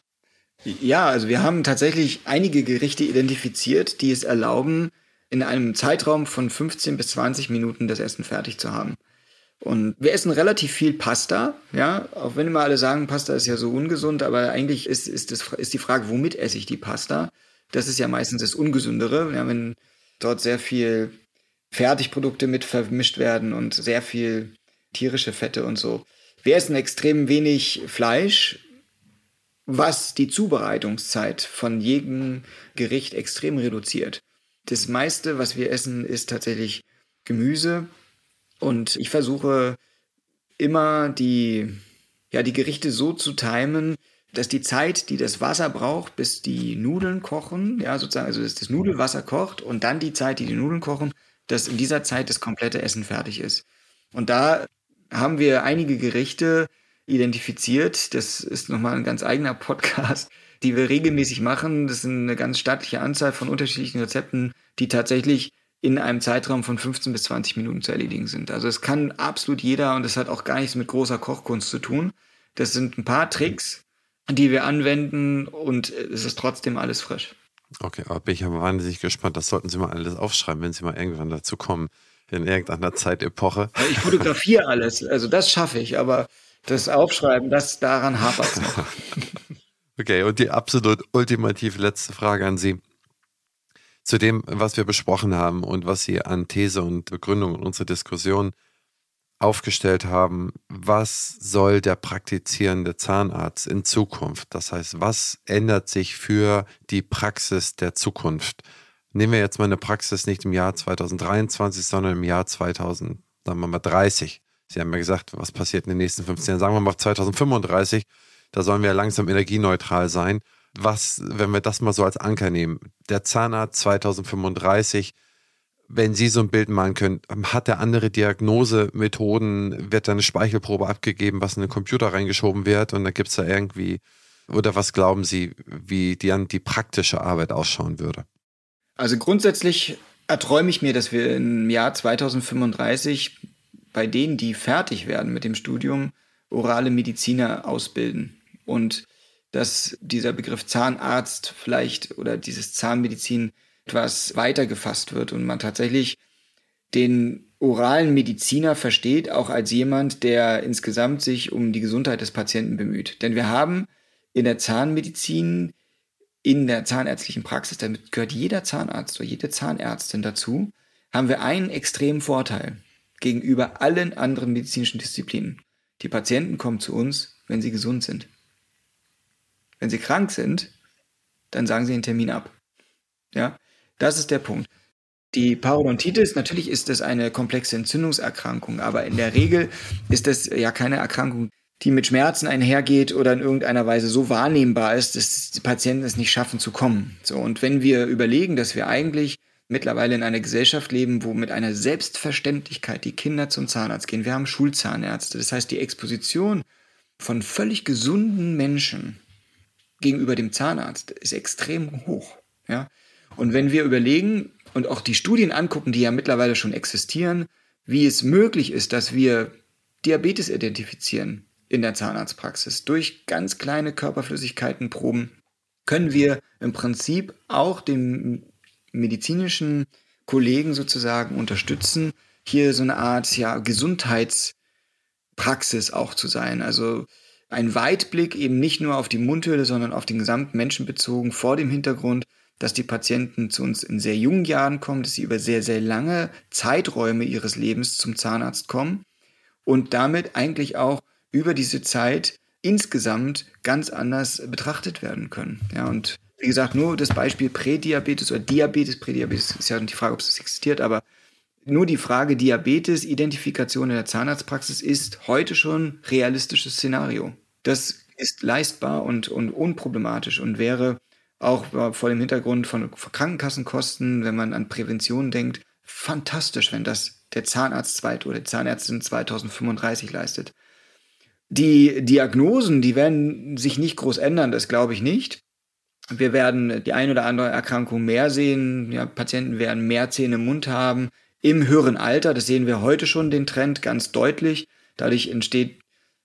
Ja, also wir haben tatsächlich einige Gerichte identifiziert, die es erlauben, in einem Zeitraum von 15 bis 20 Minuten das Essen fertig zu haben. Und wir essen relativ viel Pasta, ja, auch wenn immer alle sagen, Pasta ist ja so ungesund, aber eigentlich ist, ist, das, ist die Frage, womit esse ich die Pasta? Das ist ja meistens das Ungesündere, ja, wenn dort sehr viel Fertigprodukte mit vermischt werden und sehr viel tierische Fette und so. Wir essen extrem wenig Fleisch, was die Zubereitungszeit von jedem Gericht extrem reduziert. Das meiste, was wir essen, ist tatsächlich Gemüse. Und ich versuche immer die, ja, die Gerichte so zu timen, dass die Zeit, die das Wasser braucht, bis die Nudeln kochen, ja, sozusagen, also dass das Nudelwasser kocht und dann die Zeit, die die Nudeln kochen, dass in dieser Zeit das komplette Essen fertig ist. Und da haben wir einige Gerichte identifiziert. Das ist nochmal ein ganz eigener Podcast, die wir regelmäßig machen. Das sind eine ganz stattliche Anzahl von unterschiedlichen Rezepten, die tatsächlich in einem Zeitraum von 15 bis 20 Minuten zu erledigen sind. Also es kann absolut jeder und es hat auch gar nichts mit großer Kochkunst zu tun. Das sind ein paar Tricks, die wir anwenden und es ist trotzdem alles frisch. Okay, aber bin ich ja wahnsinnig gespannt. Das sollten Sie mal alles aufschreiben, wenn Sie mal irgendwann dazu kommen, in irgendeiner Zeitepoche. Ich fotografiere alles, also das schaffe ich, aber das Aufschreiben, das daran hapert es noch. [laughs] okay, und die absolut ultimativ letzte Frage an Sie. Zu dem, was wir besprochen haben und was Sie an These und Begründung in unserer Diskussion aufgestellt haben, was soll der praktizierende Zahnarzt in Zukunft? Das heißt, was ändert sich für die Praxis der Zukunft? Nehmen wir jetzt mal eine Praxis nicht im Jahr 2023, sondern im Jahr 2030. Sie haben ja gesagt, was passiert in den nächsten 15 Jahren? Sagen wir mal 2035, da sollen wir langsam energieneutral sein. Was, wenn wir das mal so als Anker nehmen? Der Zahnarzt 2035, wenn Sie so ein Bild malen können, hat er andere Diagnosemethoden, wird da eine Speichelprobe abgegeben, was in den Computer reingeschoben wird und dann gibt es da irgendwie, oder was glauben Sie, wie die, die praktische Arbeit ausschauen würde? Also grundsätzlich erträume ich mir, dass wir im Jahr 2035 bei denen, die fertig werden mit dem Studium, orale Mediziner ausbilden. Und dass dieser Begriff Zahnarzt vielleicht oder dieses Zahnmedizin etwas weiter gefasst wird und man tatsächlich den oralen Mediziner versteht, auch als jemand, der insgesamt sich um die Gesundheit des Patienten bemüht. Denn wir haben in der Zahnmedizin, in der zahnärztlichen Praxis, damit gehört jeder Zahnarzt oder jede Zahnärztin dazu, haben wir einen extremen Vorteil gegenüber allen anderen medizinischen Disziplinen. Die Patienten kommen zu uns, wenn sie gesund sind. Wenn sie krank sind, dann sagen sie den Termin ab. Ja, das ist der Punkt. Die Parodontitis, natürlich ist das eine komplexe Entzündungserkrankung, aber in der Regel ist das ja keine Erkrankung, die mit Schmerzen einhergeht oder in irgendeiner Weise so wahrnehmbar ist, dass die Patienten es nicht schaffen zu kommen. So, und wenn wir überlegen, dass wir eigentlich mittlerweile in einer Gesellschaft leben, wo mit einer Selbstverständlichkeit die Kinder zum Zahnarzt gehen. Wir haben Schulzahnärzte. Das heißt, die Exposition von völlig gesunden Menschen gegenüber dem Zahnarzt ist extrem hoch. Ja? Und wenn wir überlegen und auch die Studien angucken, die ja mittlerweile schon existieren, wie es möglich ist, dass wir Diabetes identifizieren in der Zahnarztpraxis durch ganz kleine Körperflüssigkeitenproben, können wir im Prinzip auch den medizinischen Kollegen sozusagen unterstützen, hier so eine Art ja, Gesundheitspraxis auch zu sein. Also ein Weitblick eben nicht nur auf die Mundhöhle, sondern auf den gesamten Menschen bezogen, vor dem Hintergrund, dass die Patienten zu uns in sehr jungen Jahren kommen, dass sie über sehr, sehr lange Zeiträume ihres Lebens zum Zahnarzt kommen und damit eigentlich auch über diese Zeit insgesamt ganz anders betrachtet werden können. Ja, und wie gesagt, nur das Beispiel Prädiabetes oder Diabetes, Prädiabetes ist ja die Frage, ob es existiert, aber nur die Frage Diabetes, Identifikation in der Zahnarztpraxis ist heute schon realistisches Szenario. Das ist leistbar und, und unproblematisch und wäre auch vor dem Hintergrund von Krankenkassenkosten, wenn man an Prävention denkt, fantastisch, wenn das der Zahnarzt zweit oder die Zahnärztin 2035 leistet. Die Diagnosen, die werden sich nicht groß ändern, das glaube ich nicht. Wir werden die ein oder andere Erkrankung mehr sehen. Ja, Patienten werden mehr Zähne im Mund haben. Im höheren Alter, das sehen wir heute schon den Trend ganz deutlich. Dadurch entsteht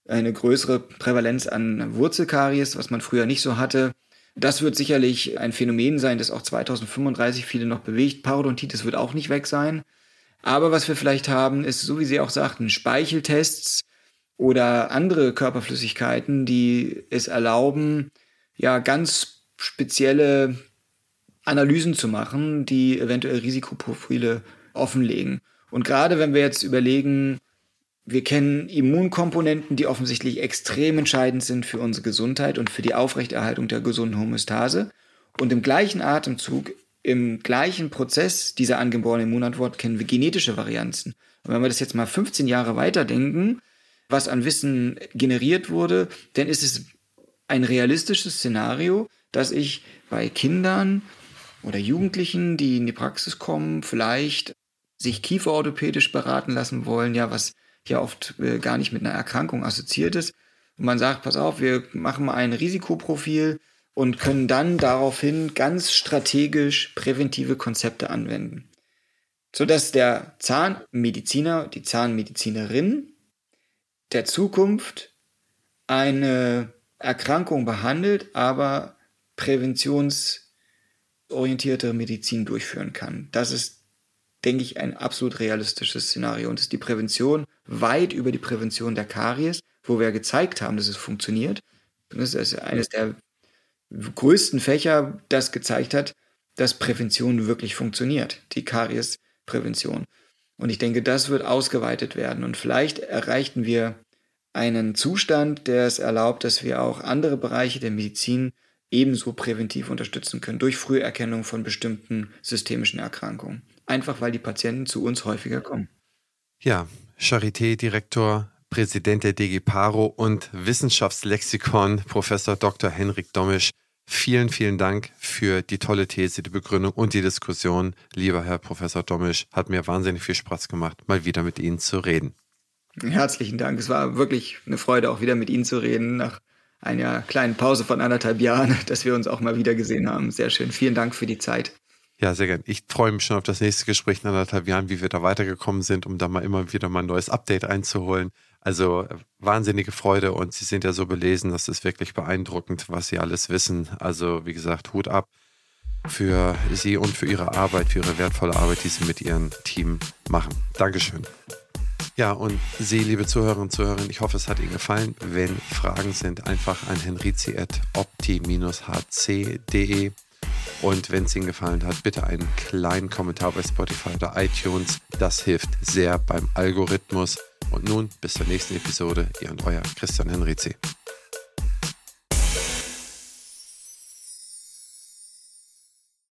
eine größere Prävalenz an Wurzelkaries, was man früher nicht so hatte. Das wird sicherlich ein Phänomen sein, das auch 2035 viele noch bewegt. Parodontitis wird auch nicht weg sein. Aber was wir vielleicht haben, ist, so wie Sie auch sagten, Speicheltests oder andere Körperflüssigkeiten, die es erlauben, ja, ganz spezielle Analysen zu machen, die eventuell Risikoprofile offenlegen. Und gerade wenn wir jetzt überlegen, wir kennen Immunkomponenten, die offensichtlich extrem entscheidend sind für unsere Gesundheit und für die Aufrechterhaltung der gesunden Homöostase. Und im gleichen Atemzug, im gleichen Prozess dieser angeborenen Immunantwort kennen wir genetische Varianzen. Und wenn wir das jetzt mal 15 Jahre weiterdenken, was an Wissen generiert wurde, dann ist es ein realistisches Szenario, dass ich bei Kindern oder Jugendlichen, die in die Praxis kommen, vielleicht sich kieferorthopädisch beraten lassen wollen, ja, was ja oft äh, gar nicht mit einer Erkrankung assoziiert ist. Und man sagt, pass auf, wir machen mal ein Risikoprofil und können dann daraufhin ganz strategisch präventive Konzepte anwenden. Sodass der Zahnmediziner, die Zahnmedizinerin der Zukunft eine Erkrankung behandelt, aber präventionsorientierte Medizin durchführen kann. Das ist denke ich, ein absolut realistisches Szenario. Und ist die Prävention weit über die Prävention der Karies, wo wir gezeigt haben, dass es funktioniert. Das ist eines der größten Fächer, das gezeigt hat, dass Prävention wirklich funktioniert, die Kariesprävention. Und ich denke, das wird ausgeweitet werden. Und vielleicht erreichten wir einen Zustand, der es erlaubt, dass wir auch andere Bereiche der Medizin ebenso präventiv unterstützen können durch Früherkennung von bestimmten systemischen Erkrankungen einfach weil die Patienten zu uns häufiger kommen. Ja, Charité-Direktor, Präsident der DG Paro und Wissenschaftslexikon Professor Dr. Henrik Domisch. Vielen, vielen Dank für die tolle These, die Begründung und die Diskussion. Lieber Herr Professor Domisch, hat mir wahnsinnig viel Spaß gemacht, mal wieder mit Ihnen zu reden. Herzlichen Dank. Es war wirklich eine Freude, auch wieder mit Ihnen zu reden, nach einer kleinen Pause von anderthalb Jahren, [laughs] dass wir uns auch mal wieder gesehen haben. Sehr schön. Vielen Dank für die Zeit. Ja, sehr gern. Ich freue mich schon auf das nächste Gespräch in anderthalb Jahren, wie wir da weitergekommen sind, um da mal immer wieder mal ein neues Update einzuholen. Also äh, wahnsinnige Freude und Sie sind ja so belesen, das ist wirklich beeindruckend, was Sie alles wissen. Also wie gesagt, Hut ab für Sie und für Ihre Arbeit, für Ihre wertvolle Arbeit, die Sie mit Ihrem Team machen. Dankeschön. Ja, und Sie, liebe Zuhörerinnen und Zuhörer, ich hoffe, es hat Ihnen gefallen. Wenn Fragen sind, einfach an henrizi.opti-hc.de und wenn es Ihnen gefallen hat, bitte einen kleinen Kommentar bei Spotify oder iTunes. Das hilft sehr beim Algorithmus. Und nun bis zur nächsten Episode. Ihr und euer Christian Henrizi.